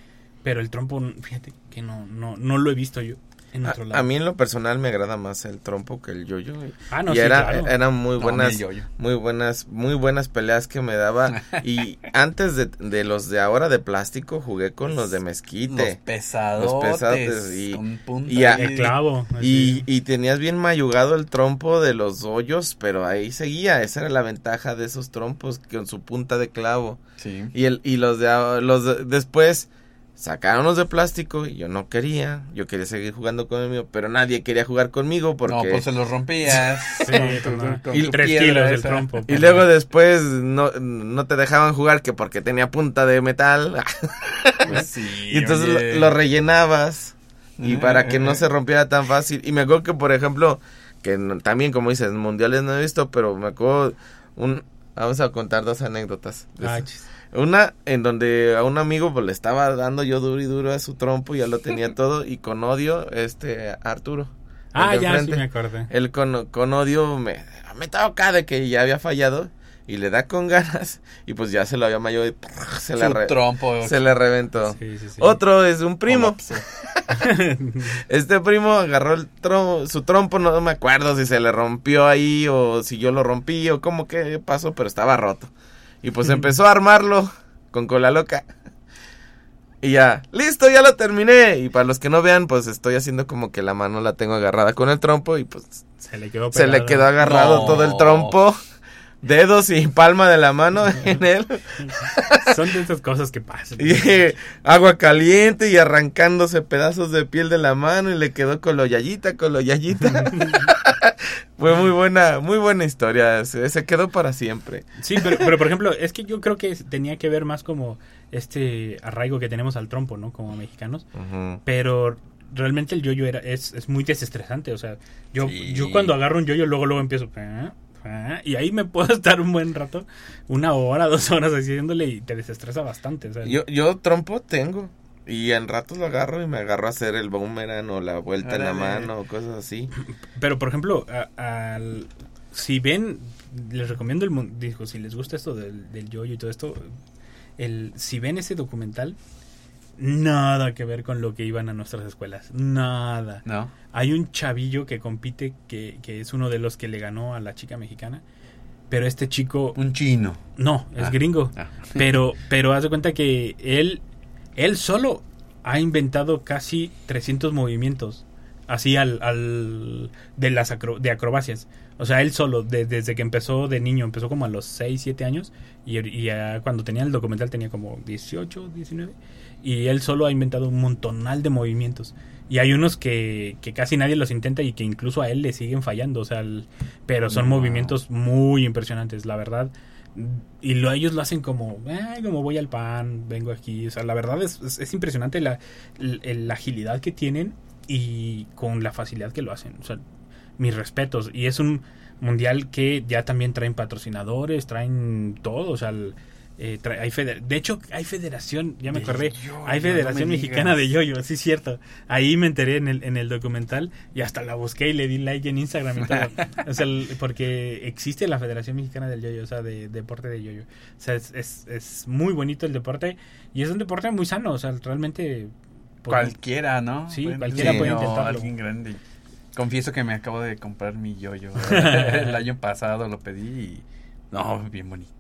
Pero el trompo, fíjate que no, no, no lo he visto yo en A, otro lado. a mí en lo personal me agrada más el trompo que el yoyo. y- Ah, no, y sí, era, claro. eran muy buenas, muy buenas, muy buenas peleas que me daba. y antes de, de los de ahora de plástico, jugué con los de Los mezquite. pesados. Los pesadotes y- y a- El clavo. Y, y tenías bien mayugado el trompo de los hoyos, pero ahí seguía. Esa era la ventaja de esos trompos con su punta de clavo. Sí. Y el y los de los de- después sacaron los de plástico y yo no quería. Yo quería seguir jugando con el mío, pero nadie quería jugar conmigo porque No, pues se los rompías. Sí, Con- no. con Y tu tres kilos del trompo. y luego después no, no te dejaban jugar que porque tenía punta de metal. Pues sí, y entonces lo, lo rellenabas. Y para que no ah, se rompiera tan fácil. Y me acuerdo que, por ejemplo, que no- también, como dices, mundiales no he visto, pero me acuerdo un... Vamos a contar dos anécdotas. de Ah. Una en donde a un amigo pues, le estaba dando yo duro y duro a su trompo, ya lo tenía todo, y con odio, este, Arturo. el Ah, ya, sí me acordé. Él con, con odio me, me acá de que ya había fallado, y le da con ganas, y pues ya se lo había mayor y se, le, Su re- trompo. se le reventó. Sí, sí, sí. Otro es un primo. colapsó. Este primo agarró el trom- su trompo, no me acuerdo si se le rompió ahí o si yo lo rompí o cómo que pasó, pero estaba roto. Y pues empezó a armarlo con cola loca. Y ya, listo, ya lo terminé. Y para los que no vean, pues estoy haciendo como que la mano la tengo agarrada con el trompo y pues Se le quedó se le quedó agarrado No. todo el trompo. Dedos y palma de la mano en él. Son de esas cosas que pasan. Y eh, agua caliente y arrancándose pedazos de piel de la mano y le quedó coloyayita, coloyayita. Fue muy buena, muy buena historia. Se, se quedó para siempre. Sí, pero, pero por ejemplo, es que yo creo que tenía que ver más como este arraigo que tenemos al trompo, ¿no? Como mexicanos. Pero realmente el yoyo era es, es muy desestresante. O sea, yo, Sí. yo cuando agarro un yoyo, luego luego empiezo. "Ah, ah", Y ahí me puedo estar un buen rato, una hora, dos horas haciéndole y te desestresa bastante. o sea, Yo, yo trompo tengo. Y en ratos lo agarro y me agarro a hacer el boomerang o la vuelta en la mano o cosas así. Pero por ejemplo, a- al- si ven, les recomiendo el digo, si les gusta esto del, del yoyo y todo esto, el si ven ese documental, nada que ver con lo que iban a nuestras escuelas, nada. ¿No? Hay un chavillo que compite que, que es uno de los que le ganó a la chica mexicana, pero este chico Un chino. no, es Ah. gringo. Ah. Pero, pero haz de cuenta que él, él solo ha inventado casi 300 movimientos. Así al, al de las acro- de acrobacias. O sea, él solo, de- desde que empezó de niño, empezó como a los 6, 7 años. Y, y ya cuando tenía el documental tenía como 18, 19. Y él solo ha inventado un montonal de movimientos. Y hay unos que, que casi nadie los intenta y que incluso a él le siguen fallando. O sea, el- pero son No. movimientos muy impresionantes, la verdad. Y lo, ellos lo hacen como, "Ay, como voy al pan, vengo aquí. O sea, la verdad es, es, es impresionante la, el- la agilidad que tienen y con la facilidad que lo hacen. O sea, mis respetos. Y es un mundial que ya también traen patrocinadores, traen todo. O sea, el- eh, trae- hay feder- de hecho, hay federación, ya me De acordé, hay no Federación Mexicana de. Yoyo, sí es cierto. Ahí me enteré en el, en el documental y hasta la busqué y le di like en Instagram y todo. o sea, el- porque existe la Federación Mexicana del Yoyo, o sea, de, deporte de Yoyo. O sea, es, es, es muy bonito el deporte y es un deporte muy sano, o sea, realmente... pues, Cualquiera, ¿no? Sí, Bueno, cualquiera puede no, intentarlo. Alguien grande. Confieso que me acabo de comprar mi yoyo. El año pasado lo pedí y... No, bien bonito.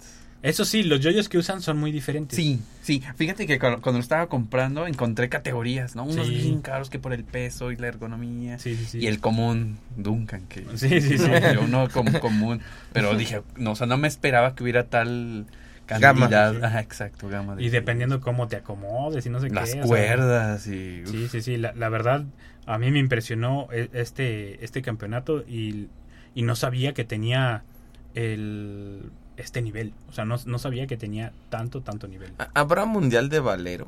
Eso sí, los yoyos que usan son muy diferentes. Sí, sí. Fíjate que cuando, cuando lo estaba comprando encontré categorías, ¿no? Unos Sí. bien caros que por el peso y la ergonomía. Sí, sí, sí. Y el común, Duncan, que... Sí, sí, sí. Yo no como común. Pero dije, no, o sea, no me esperaba que hubiera tal cantidad. Gama. Ajá, exacto, gama. de Y dependiendo cómo te acomodes y no sé Las qué. o sea, cuerdas y... Sí, sí, sí. La, la verdad, a mí me impresionó e- este, este campeonato y, y no sabía que tenía el, este nivel. O sea, no, no sabía que tenía tanto, tanto nivel. ¿Ha- ¿Habrá mundial de valero?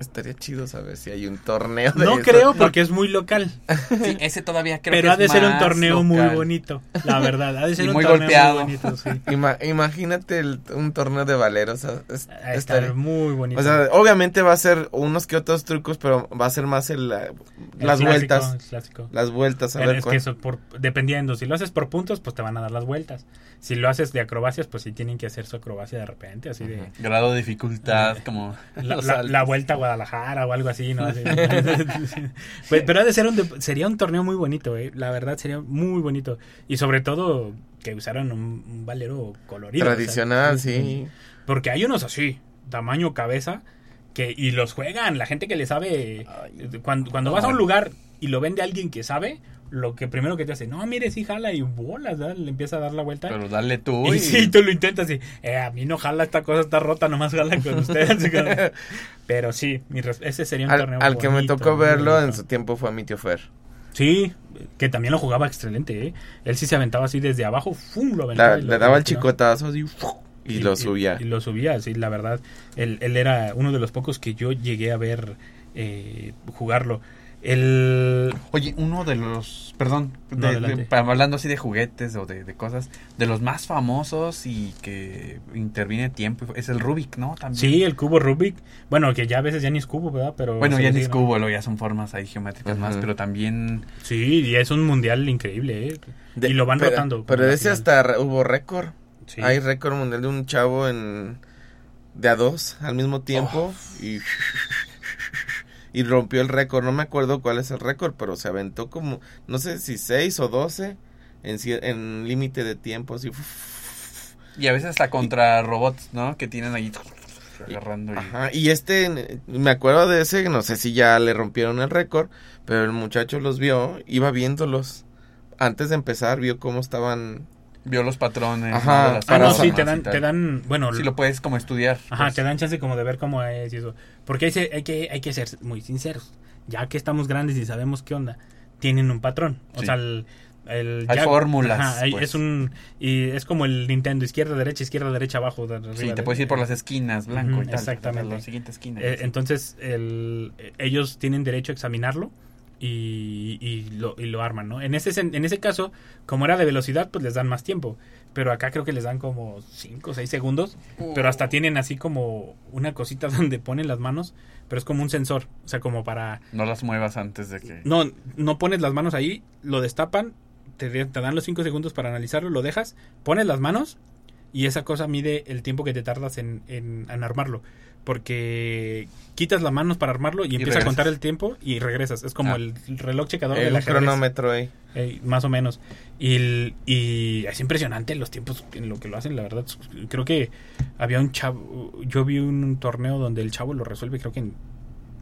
Estaría chido saber si hay un torneo de No eso. creo porque es muy local. Sí, ese todavía creo pero que ha de es ser un torneo muy bonito. La verdad, ha de ser Y un muy torneo golpeado. muy bonito. Sí. Ima- imagínate el- un torneo de valero. O sea, es- Ha de estaría- estar muy bonito. o sea, obviamente va a ser unos que otros trucos, pero va a ser más el, la- El las clásico, vueltas. el clásico. Las vueltas, a Pero ver es cuál. que eso por, dependiendo, si lo haces por puntos, pues te van a dar las vueltas. Si lo haces de acrobacias, pues sí tienen que hacer su acrobacia de repente, así de Grado de dificultad, como... la, la- la vuelta Guadalajara o algo así, ¿no? Pero ha de ser un sería un torneo muy bonito, ¿eh? La verdad sería muy bonito y sobre todo que usaran un, un valero colorido. o sea, Tradicional, sí. Porque hay unos así, tamaño cabeza, que y los juegan. La gente que le sabe. Cuando, cuando vas a un lugar y lo vende alguien que sabe, lo que primero que te hace, no, mire, sí jala y bolas, ¿verdad? le empieza a dar la vuelta. Pero dale tú y y... sí, tú lo intentas y, eh, a mí no jala, esta cosa está rota, nomás jala con ustedes. Pero sí, mi ese sería un Al, torneo al que me tocó verlo en su tiempo fue a mi tío Fer. Sí, que también lo jugaba excelente, ¿eh? Él sí se aventaba así desde abajo, ¡fum! Lo aventaba La- y lo- le daba el chicotazo así, y, lo subía. Y, lo subía, sí, la verdad. Él, él era uno de los pocos que yo llegué a ver eh, jugarlo. El... Oye, uno de los, perdón, de- No, hablando así de juguetes o de, de cosas, de los más famosos y que interviene tiempo, es el Rubik, ¿no? También. Sí, el cubo Rubik. Bueno, que ya a veces ya ni es cubo, ¿verdad? Pero Bueno, ya ni es cubo, lo ya son formas ahí geométricas más, pero también... Sí, y es un mundial increíble, ¿eh? De- y lo van pero, rotando. Pero ese final. hasta hubo récord. Sí. Hay récord mundial de un chavo en de a dos al mismo tiempo y y rompió el récord. No me acuerdo cuál es el récord, pero se aventó como no sé si seis o doce en cier- en límite de tiempo así. Y a veces hasta contra robots, ¿no? Que tienen ahí agarrando y... Ajá, y este me acuerdo de ese, no sé si ya le rompieron el récord, pero el muchacho los vio, iba viéndolos antes de empezar, vio cómo estaban Vio los patrones. Ajá, ¿no? Ah, no, sí, dan, te dan, bueno, Sí, lo puedes como estudiar. Ajá, pues. te dan chance como de ver cómo es y eso. Porque hay, hay que, hay que ser muy sinceros. Ya que estamos grandes y sabemos qué onda, tienen un patrón. O Sí. sea, el... el Hay fórmulas, pues. es un... Y es como el Nintendo, izquierda, derecha, izquierda, derecha, abajo. de- arriba, Sí, te de- puedes ir por las esquinas, blanco y tal. exactamente. La siguiente esquina. Eh, entonces, el, eh, ellos tienen derecho a examinarlo y, y lo, y lo arman, ¿no? En ese, sen- en ese caso, como era de velocidad, pues les dan más tiempo. Pero acá creo que les dan como 5 o 6 segundos. Pero hasta tienen así como una cosita donde ponen las manos, pero es como un sensor. O sea, como para... No las muevas antes de que... No, no pones las manos ahí, lo destapan, te, de- te dan los 5 segundos para analizarlo, lo dejas, pones las manos y esa cosa mide el tiempo que te tardas en, en, en armarlo. Porque quitas las manos para armarlo y, empieza a regresas. contar el tiempo y regresas. Es como Ah. el reloj checador el del ajedrez. cronómetro ahí. Eh, más o menos. Y, el- y es impresionante los tiempos en lo que lo hacen, la verdad. Creo que había un chavo, yo vi un torneo donde el chavo lo resuelve creo que en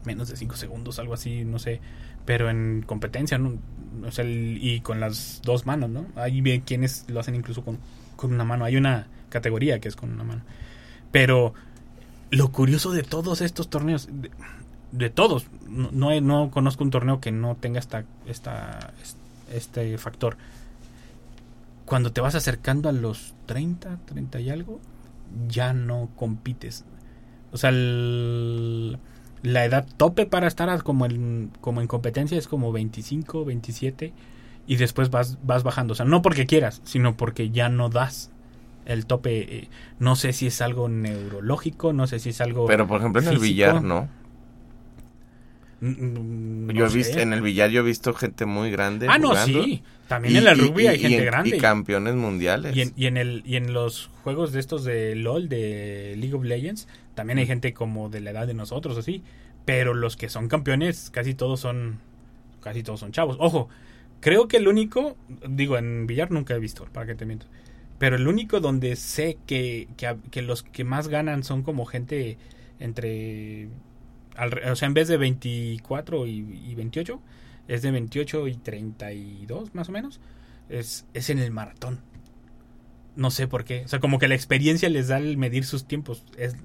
menos de 5 segundos, algo así, no sé. Pero en competencia, ¿no? O sea, el- y con las dos manos, ¿no? Hay bien quienes lo hacen incluso con, con una mano. Hay una categoría que es con una mano. Pero lo curioso de todos estos torneos, de, todos, no, conozco un torneo que no tenga esta, este factor. Cuando te vas acercando a los 30, 30 y algo, ya no compites. O sea, la edad tope para estar como en, como en competencia es como 25, 27 y después vas, vas bajando. O sea, no porque quieras, sino porque ya no das el tope. eh, No sé si es algo neurológico, no sé si es algo... Pero por ejemplo en el billar no. Mm, Yo no he visto en el billar yo he visto gente muy grande Ah, no, sí. También Y- en y- rugby hay gente en- grande. y campeones mundiales. Y en, y en el y en los juegos de estos de LOL, de League of Legends, también hay gente como de la edad de nosotros, así. Pero los que son campeones, casi todos son. Casi todos son chavos. Ojo, creo que el único. Digo, en Villar nunca he visto, para que te miento. Pero el único donde sé que, que, que los que más ganan son como gente entre. alre- o sea, en vez de 24 y, y 28, es de 28 y 32, más o menos. Es, es en el maratón. No sé por qué. O sea, como que la experiencia les da el medir sus tiempos. Es,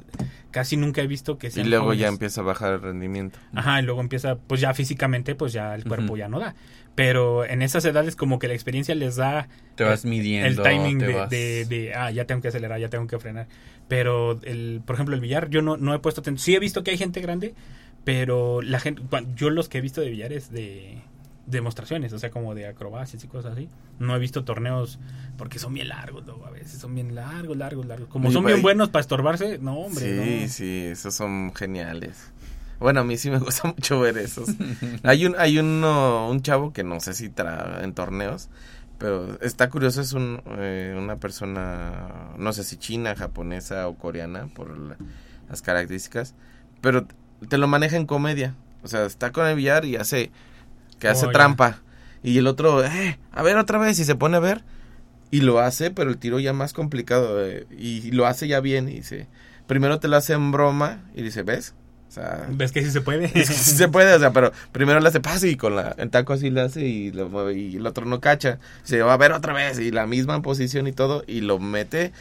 casi nunca he visto que Y sean luego ya empieza a bajar el rendimiento. Ajá, y luego empieza, pues ya físicamente, pues ya el cuerpo ya no da. Pero en esas edades como que la experiencia les da Te vas el- midiendo. el timing de, vas- de, de, ah, ya tengo que acelerar, ya tengo que frenar. Pero, el, por ejemplo, el billar, yo no, no he puesto atención. Sí he visto que hay gente grande, pero la gente, yo los que he visto de billar es de demostraciones, o sea, como de acrobacias y cosas así. No he visto torneos porque son bien largos, luego a veces son bien largos, largos, largos. Como Oye, son bien buenos para estorbarse, no, hombre, Sí, no. sí, esos son geniales. Bueno, a mí sí me gusta mucho ver esos. hay un hay uno un chavo que no sé si tra en torneos, pero está curioso es un eh, una persona no sé si china, japonesa o coreana por la- las características, pero te lo maneja en comedia. O sea, está con el billar y hace que hace Oh, trampa y el otro, eh, a ver otra vez y se pone a ver y lo hace, pero el tiro ya más complicado eh, y lo hace ya bien y dice, primero te lo hace en broma y dice, ¿ves? O sea, ¿Ves que sí se puede? es que sí se puede, o sea, pero primero le hace pase y con la, el taco así le hace y lo mueve y el otro no cacha. Se va a ver otra vez y la misma posición y todo y lo mete,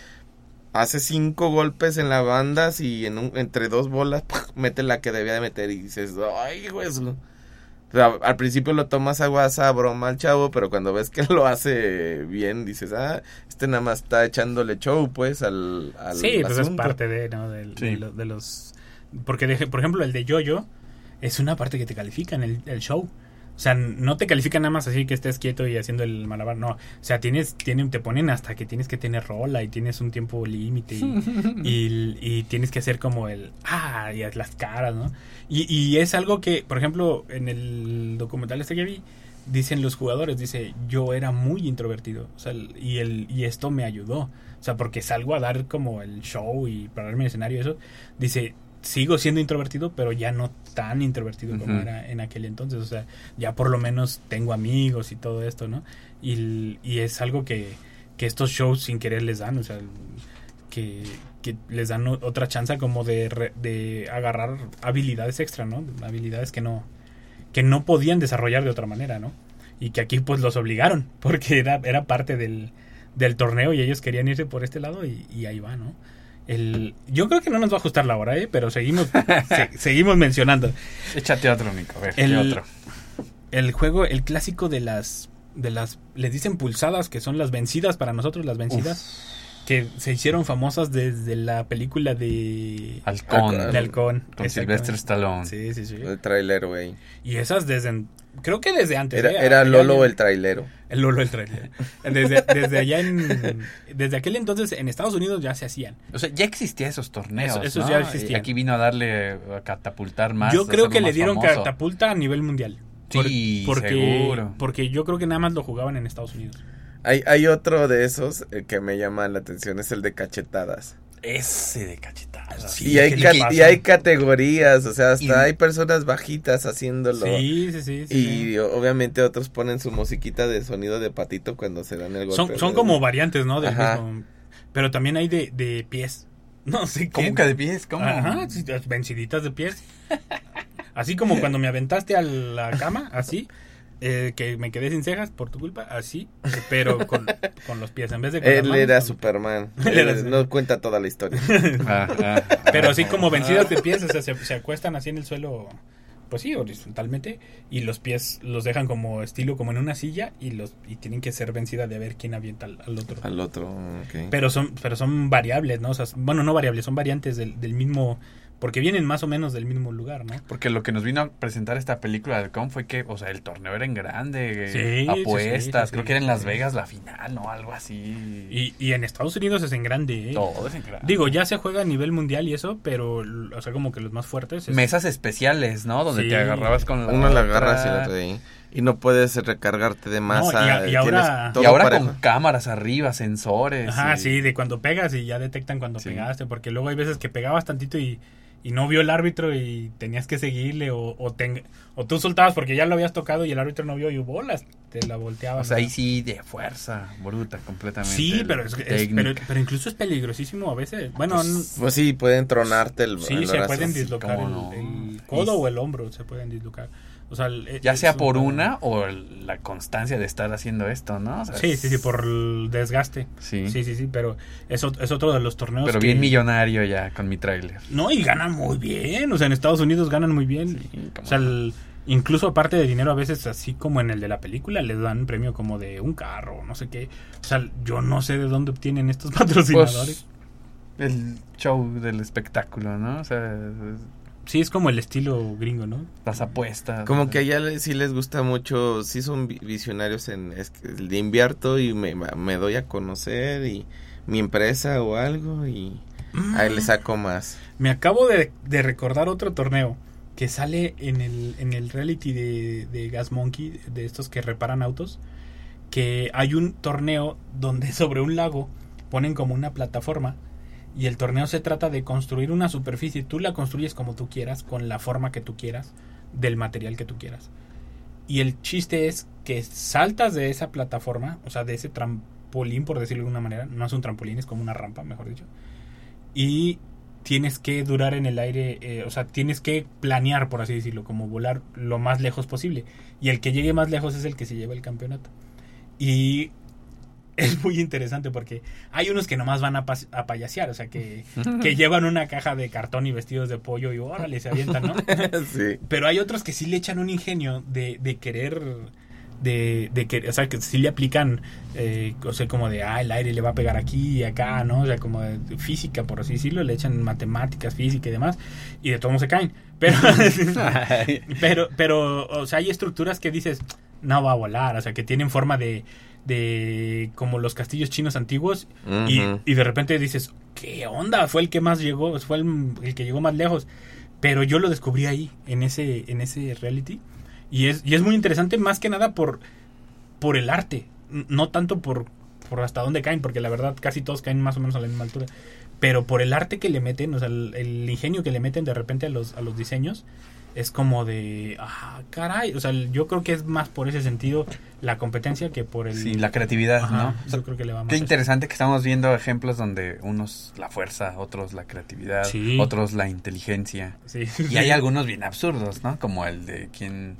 hace cinco golpes en la banda y en un, entre dos bolas ¡puf! mete la que debía de meter y dices, ay, güey. eso". O sea, al principio lo tomas a guasa, broma al chavo, pero cuando ves que lo hace bien, dices, ah, este nada más está echándole show, pues, al, al Sí, pues es parte de, ¿no? Sí. de, lo- de los... Porque, de- por ejemplo, el de Yoyo es una parte que te califican, el, el show. O sea, no te califican nada más así que estés quieto y haciendo el malabar, no. O sea, tienes, tienen, te ponen hasta que tienes que tener rola y tienes un tiempo límite y, y, y tienes que hacer como el, ah, y las caras, ¿no? Y, y es algo que, por ejemplo, en el documental este que vi, dicen los jugadores, dice, yo era muy introvertido, o sea, y, el, y esto me ayudó, o sea, porque salgo a dar como el show y pararme en el escenario y eso, dice, sigo siendo introvertido, pero ya no tan introvertido como era en aquel entonces, o sea, ya por lo menos tengo amigos y todo esto, ¿no? Y, y es algo que, que estos shows sin querer les dan, o sea, que, que les dan otra chance como de, re- de agarrar habilidades extra, ¿no? Habilidades que no, que no podían desarrollar de otra manera, ¿no? Y que aquí pues los obligaron, porque era, era parte del, del torneo y ellos querían irse por este lado y, y ahí va, ¿no? El, yo creo que no nos va a ajustar la hora, ¿eh? Pero seguimos, se- seguimos mencionando. Échate otro, Nico. A ver, ¿qué El- otro? El juego, el clásico de las, de las, les dicen pulsadas, que son las vencidas para nosotros, las vencidas, que se hicieron famosas desde la película de... Halcón. Halcón. de Halcón. Con. Sylvester Stallone. Sí, sí, sí. El trailero, güey. Y esas desde, creo que desde antes. Era, ¿eh? era Lolo en- el trailero. El Lolo el trailer. Desde, desde allá en... Desde aquel entonces en Estados Unidos ya se hacían. O sea, ya existía esos torneos. Eso- esos ¿no? ya Y existían. aquí vino a darle, a catapultar más. yo a creo que le dieron famoso. catapulta a nivel mundial. Sí, porque, seguro. Porque yo creo que nada más lo jugaban en Estados Unidos. Hay, hay otro de esos eh, que me llama la atención, es el de cachetadas. Ese de cachetadas. Sí, y, hay ¿qué ca- le y hay categorías, o sea, hasta Y- hay personas bajitas haciéndolo. Sí, sí, sí. sí, Y sí. obviamente otros ponen su musiquita de sonido de patito cuando se dan el golpe. Son, son como variantes, ¿no? Del Ajá. mismo. Pero también hay de, de pies. No sé ¿Cómo qué. que de pies? ¿Cómo? Ajá, sí, venciditas de pies. Así como cuando me aventaste a la cama, así. Eh, que me quedé sin cejas por tu culpa, así. Pero con, con los pies. En vez de con Él manos, era con- Superman. Él era no cuenta toda la historia. Ah, ah, Pero así como vencidas de pies, o sea, se, se acuestan así en el suelo, pues sí, horizontalmente, y los pies los dejan como estilo, como en una silla, y los y tienen que ser vencidas de a ver quién avienta al, al otro. Al otro. Pero son, pero son variables, ¿no? O sea, bueno, no variables, son variantes del, del mismo, porque vienen más o menos del mismo lugar, ¿no? Porque lo que nos vino a presentar esta película de Halcón fue que, o sea, el torneo era en grande, Sí, apuestas, sí, creo sí, que era en Las sí. Vegas la final, ¿no? Algo así. Y, y en Estados Unidos es en grande, ¿eh? todo es en grande. Digo, ya se juega a nivel mundial y eso, pero, o sea, como que los más fuertes. es- Mesas especiales, ¿no? Donde Sí. te agarrabas con la Uno la otra. agarra así la otra ahí. Y no puedes recargarte de masa. y a- y ahora- tienes todo Y ahora parejo. con cámaras arriba, sensores. Ajá, y- sí, de cuando pegas y ya detectan cuando Sí. pegaste, porque luego hay veces que pegabas tantito y, y no vio el árbitro y tenías que seguirle o, o, te- o tú soltabas porque ya lo habías tocado y el árbitro no vio y bolas, te la volteabas. O sea, ahí ¿no? sí de fuerza, bruta completamente. Sí, pero, es, es- pero, pero incluso es peligrosísimo a veces. Bueno, n- Pues sí, pueden tronarte el, sí, el se brazo. pueden dislocar el, no. el- el codo o el hombro se pueden dislocar. O sea, Ya sea un- por una o el- la constancia de estar haciendo esto, ¿no? O sea, Sí, sí, sí, por el desgaste. Sí. Sí, sí, sí, pero es, es otro de los torneos Pero que- bien millonario ya con mi tráiler. No, y ganan muy bien. O sea, en Estados Unidos ganan muy bien. o sea, el- incluso aparte de dinero, a veces así como en el de la película, les dan premio como de un carro, no sé qué. O sea, yo no sé de dónde obtienen estos patrocinadores. Pues, el show del espectáculo, ¿no? O sea, sí, es como el estilo gringo, ¿no? las apuestas. Como que allá sí les gusta mucho, sí son vi- visionarios en es que le invierto y me, me doy a conocer y mi empresa o algo y ahí le saco más. Me acabo de, de recordar otro torneo que sale en el, en el reality de, de Gas Monkey, de estos que reparan autos, que hay un torneo donde sobre un lago ponen como una plataforma y el torneo se trata de construir una superficie. Tú la construyes como tú quieras, con la forma que tú quieras, del material que tú quieras. Y el chiste es que saltas de esa plataforma, o sea, de ese trampolín, por decirlo de alguna manera. No es un trampolín, es como una rampa, mejor dicho. Y tienes que durar en el aire, eh, o sea, tienes que planear, por así decirlo, como volar lo más lejos posible. Y el que llegue más lejos es el que se lleva el campeonato. Y es muy interesante porque hay unos que nomás van a, a payasear, o sea, que, que llevan una caja de cartón y vestidos de pollo y órale, se avientan, ¿no? sí. Pero hay otros que sí le echan un ingenio de, de querer, de, de que, o sea, que sí le aplican, eh, o sea, como de, ah, el aire le va a pegar aquí y acá, ¿no? O sea, como de física, por así decirlo, le echan matemáticas, física y demás, y de todo modo se caen. Pero, pero, pero, o sea, hay estructuras que dices, no va a volar, o sea, que tienen forma de, de como los castillos chinos antiguos, y, Ujú. y de repente dices, ¿qué onda? Fue el que más llegó, fue el, el que llegó más lejos. Pero yo lo descubrí ahí, en ese, en ese reality. Y es, y es muy interesante más que nada por, por el arte. No tanto por, por hasta dónde caen, porque la verdad casi todos caen más o menos a la misma altura. Pero por el arte que le meten, o sea, el, el ingenio que le meten de repente a los, a los diseños, es como de, ah, caray. O sea, yo creo que es más por ese sentido la competencia que por el... Sí, la creatividad, Ajá, ¿no? yo creo que le va más Qué interesante que estamos viendo ejemplos donde unos la fuerza, otros la creatividad, Sí. otros la inteligencia. Sí. Y hay algunos bien absurdos, ¿no? Como el de quien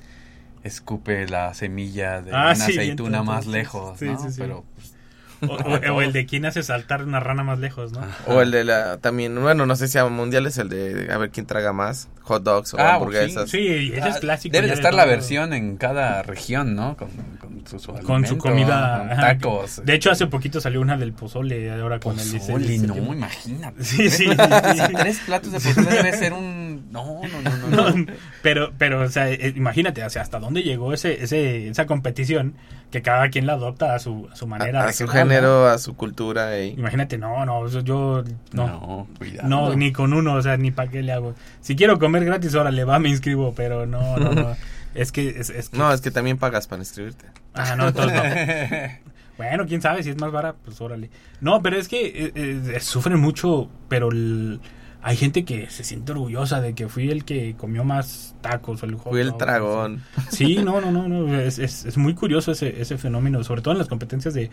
escupe la semilla de Ah, una sí, aceituna más lejos, ¿no? sí, sí. Pero pues, O, o- o el de quién hace saltar una rana más lejos, ¿no? O el de la, también, bueno, no sé si a mundial es el de a ver quién traga más, hot dogs o Ah, hamburguesas. Sí, ese es clásico. Debe de estar la versión en cada región, ¿no? Con, con su, su con su alimento, comida. con tacos. De hecho, hace poquito salió una del pozole, ahora con el Pozole, no, imagínate. Sí, sí, sí, Tres- sí. Tres platos de pozole debe ser un... No, no, no, no. pero, pero, o sea, eh, imagínate, o sea, hasta dónde llegó ese, ese, esa competición que cada quien la adopta a su, a su manera. A, su género, a su cultura. Y... Imagínate, no, no, yo no. No, cuidado. No, ni con uno, o sea, ni para qué le hago. Si quiero comer gratis, órale, va, me inscribo, pero no, no, no. Es que, es, es que- No, es que también pagas para inscribirte. Ah, no, entonces no. Bueno, quién sabe si es más barata, pues órale. No, pero es que eh, eh, sufren mucho, pero el- hay gente que se siente orgullosa de que fui el que comió más tacos. o el hot Fui el dragón. Sí, no, no, no, no, es, es, es muy curioso ese, ese fenómeno, sobre todo en las competencias de,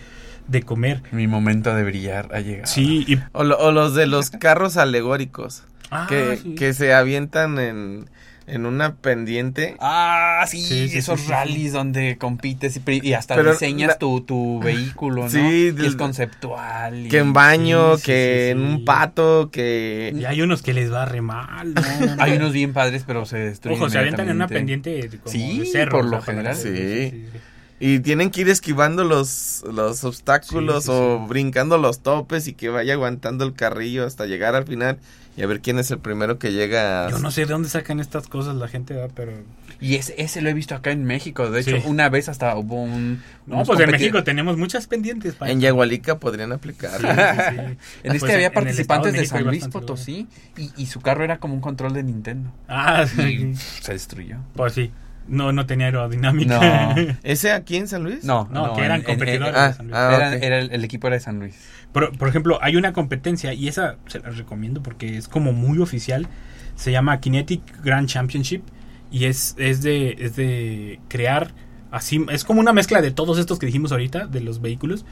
de comer. Mi momento de brillar ha llegado. Sí, y... O, lo- o los de los carros alegóricos. Ah, que, sí. que se avientan en, en una pendiente. Ah, sí, Sí, sí, esos sí, sí, rallies donde compites y, hasta Pero diseñas la- tu, tu vehículo, ¿no? Sí, que es conceptual. y- Que en baño, que sí, en sí. un pato, que... y hay unos que les va re mal. ¿no? Hay unos bien padres, pero se destruyen Ojo, se avientan en una pendiente como Sí, de cerro. por lo general. Sí. Y tienen que ir esquivando los, los obstáculos Sí, sí, o brincando los topes y que vaya aguantando el carrillo hasta llegar al final y a ver quién es el primero que llega. a- Yo no sé de dónde sacan estas cosas la gente, ¿verdad? pero... Y ese, ese lo he visto acá en México. De hecho, Sí. una vez hasta hubo un... No, pues en México tenemos muchas pendientes. para En. Yagualica podrían aplicar. Sí, sí, sí. En este Pues había en el participantes de, San Luis Potosí y, y su carro era como un control de Nintendo. Ah, Y sí. se destruyó. Pues sí. No, no tenía aerodinámica. No. ¿Ese aquí en San Luis? No, No, que eran en- en- competidores. ah, de San Luis. ah, Eran- era el, el equipo era de San Luis. Pero, por ejemplo, hay una competencia y esa se la recomiendo porque es como muy oficial. Se llama Kinetic Grand Championship y es, es, de, es de crear así. Es como una mezcla de todos estos que dijimos ahorita, de los vehículos,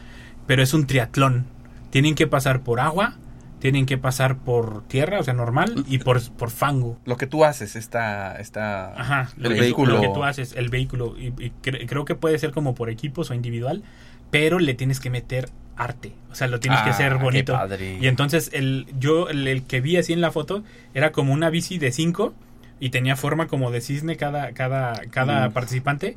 pero es un triatlón. Tienen que pasar por agua, tienen que pasar por tierra, o sea, normal, y por, por fango. Lo que tú haces, esta... esta Ajá, El vehículo. lo que tú haces, el vehículo. Y, y cre- creo que puede ser como por equipos o individual, pero le tienes que meter arte. O sea, lo tienes que Ah, hacer qué bonito. padre. Y entonces el, yo, el, el que vi así en la foto, era como una bici de 5 y tenía forma como de cisne cada, cada, cada Mm. participante,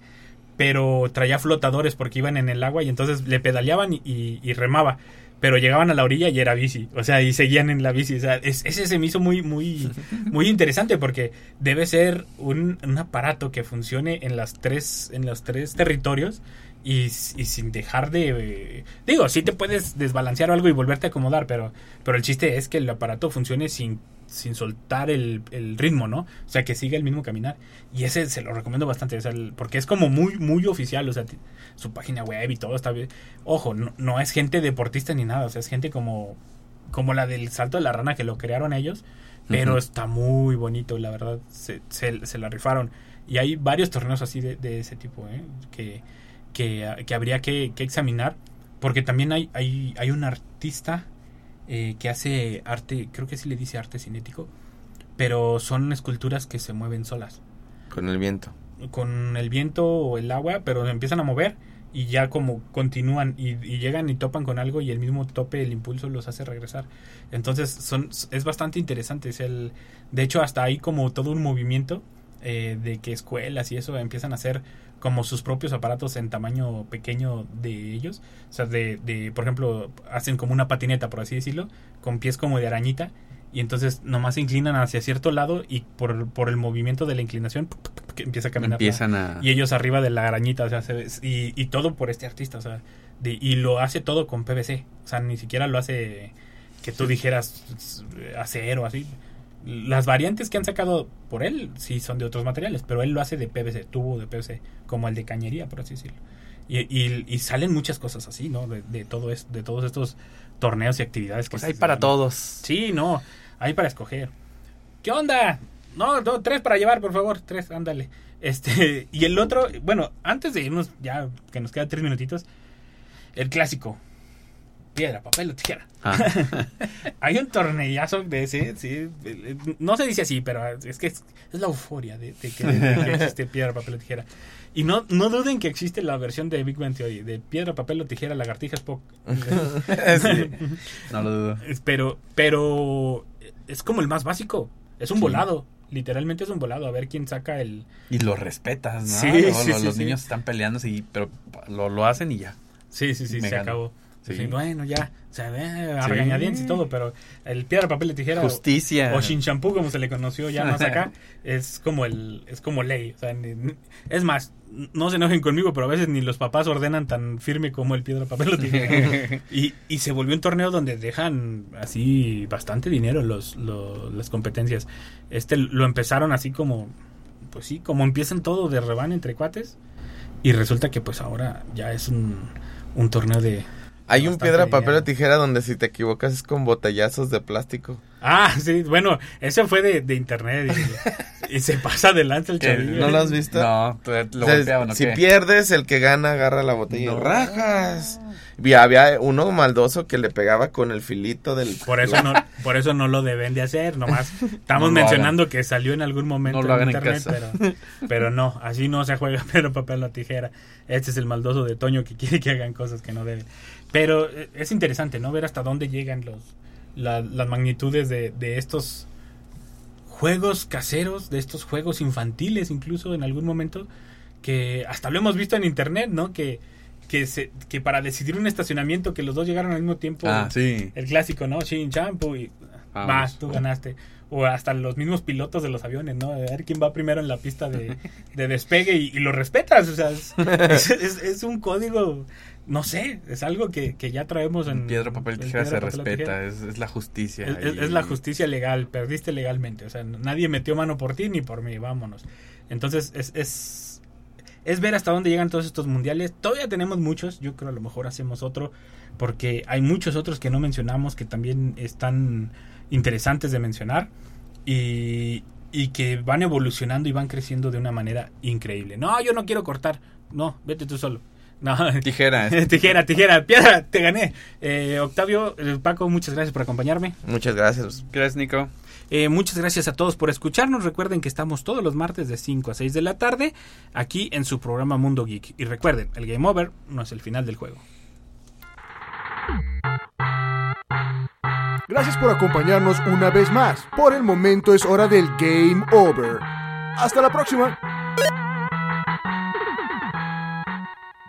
pero traía flotadores porque iban en el agua y entonces le pedaleaban y, y- y remaba. Pero llegaban a la orilla y era bici, o sea, y seguían en la bici. O sea, es- ese se me hizo muy, muy, muy interesante porque debe ser un, un aparato que funcione en las tres, en los tres territorios y, sin dejar de eh, digo sí te puedes desbalancear o algo y volverte a acomodar pero pero el chiste es que el aparato funcione sin sin soltar el, el ritmo no o sea que siga el mismo caminar. Y ese se lo recomiendo bastante o sea, el- porque es como muy muy oficial o sea su página web y todo está bien. Ojo no, no es gente deportista ni nada o sea es gente como como la del salto de la rana que lo crearon ellos pero está muy bonito la verdad se, se, se la rifaron. Y hay varios torneos así de, de ese tipo ¿eh? que que, que habría que, que examinar porque también hay, hay, hay un artista eh, que hace arte, creo que sí le dice arte cinético, pero son esculturas que se mueven solas, Con el viento. con el viento o el agua, pero se empiezan a mover y ya como continúan y, y llegan y topan con algo y el mismo tope, el impulso los hace regresar. Entonces son, es bastante interesante. Es el, de hecho, hasta hay como todo un movimiento eh, de que escuelas y eso empiezan a hacer como sus propios aparatos en tamaño pequeño de ellos. O sea, de, de, por ejemplo, hacen como una patineta, por así decirlo, con pies como de arañita. Y entonces nomás se inclinan hacia cierto lado y por, por el movimiento de la inclinación que empieza a caminar. Empiezan a... Y ellos arriba de la arañita, o sea, se y, y todo por este artista, o sea, de- y lo hace todo con PVC, o sea, ni siquiera lo hace que tú dijeras acero, así. Las variantes que han sacado por él sí son de otros materiales, pero él lo hace de PVC, tubo de PVC, como el de cañería, por así decirlo. Y, y- y salen muchas cosas así, ¿no? De, de todo es, de todos estos torneos y actividades que Pues se- hay para todos. Sí, no, hay para escoger. ¿Qué onda? No, no, tres para llevar, por favor, tres, ándale. Este, y el otro, bueno, antes de irnos, ya que nos quedan tres minutitos, el clásico. Piedra, papel o tijera. Ah. Hay un torneazo de ese, sí. No se dice así, pero es que es, es la euforia de, de que, de que existe piedra, papel o tijera. Y no, no duden que existe la versión de Big Bang Theory, de piedra, papel o tijera, lagartija, Spock. Sí, no lo dudo. Pero, pero es como el más básico. Es un Sí. volado. Literalmente es un volado. A ver quién saca el. Y lo respetas, ¿no? Sí, sí, lo- sí, los sí. niños están peleando, sí, pero lo, lo hacen y ya. Sí, sí, sí, Me se gano. acabó. Sí. Bueno, ya. O sea, eh, a regañadientes y todo, pero el piedra, papel y tijera. o- Justicia. O Shin Shampoo, como se le conoció ya más acá, es como el es como ley. O sea, ni- es más, no se enojen conmigo, pero a veces ni los papás ordenan tan firme como el piedra, papel o tijera. y, y se volvió un torneo donde dejan así bastante dinero los, los- las competencias. Este lo empezaron así como, pues sí, como empiezan todo de rebane entre cuates. Y resulta que pues ahora ya es un, un torneo de... Hay un piedra, papel o tijera donde si te equivocas es con botellazos de plástico. Ah, sí, bueno, ese fue de, de internet y, y se pasa adelante el chavillo. ¿No lo has visto? No, tú- lo O sea, golpeaban, ¿o si qué? pierdes, el que gana agarra la botella y No. rajas. Y había uno maldoso que le pegaba con el filito del... Por eso no, por eso no lo deben de hacer, nomás estamos No mencionando que salió en algún momento No lo hagan en internet, casa. pero, pero no, así no se juega pero papel o tijera. Este es el maldoso de Toño que quiere que hagan cosas que no deben. Pero eh, es interesante, ¿no? Ver hasta dónde llegan los la- las magnitudes de, de estos juegos caseros, de estos juegos infantiles incluso en algún momento, que hasta lo hemos visto en internet, ¿no? Que, que, se, que para decidir un estacionamiento que los dos llegaron al mismo tiempo, Ah, sí. el clásico, ¿no? Shin Shampoo y Vamos. vas, tú ganaste. O hasta los mismos pilotos de los aviones, ¿no? A ver quién va primero en la pista de, de despegue y, y lo respetas. O sea, es, es- es- es un código, no sé, es algo que, que ya traemos en... Piedra, papel, tijera se papel respeta, tijera. es, es la justicia. Es, es la justicia legal, perdiste legalmente. O sea, nadie metió mano por ti ni por mí, vámonos. Entonces, es, es, es ver hasta dónde llegan todos estos mundiales. Todavía tenemos muchos, yo creo a lo mejor hacemos otro, porque hay muchos otros que no mencionamos que también están interesantes de mencionar y, y que van evolucionando y van creciendo de una manera increíble. No, yo no quiero cortar. No, vete tú solo. No. Tijera. tijera, tijera, piedra, te gané. Eh, Octavio, eh, Paco, muchas gracias por acompañarme. Muchas gracias. Gracias, Nico. Eh, muchas gracias a todos por escucharnos. Recuerden que estamos todos los martes de 5 a 6 de la tarde aquí en su programa Mundo Geek. Y recuerden, el Game Over no es el final del juego. Gracias por acompañarnos una vez más. Por el momento es hora del Game Over. Hasta la próxima.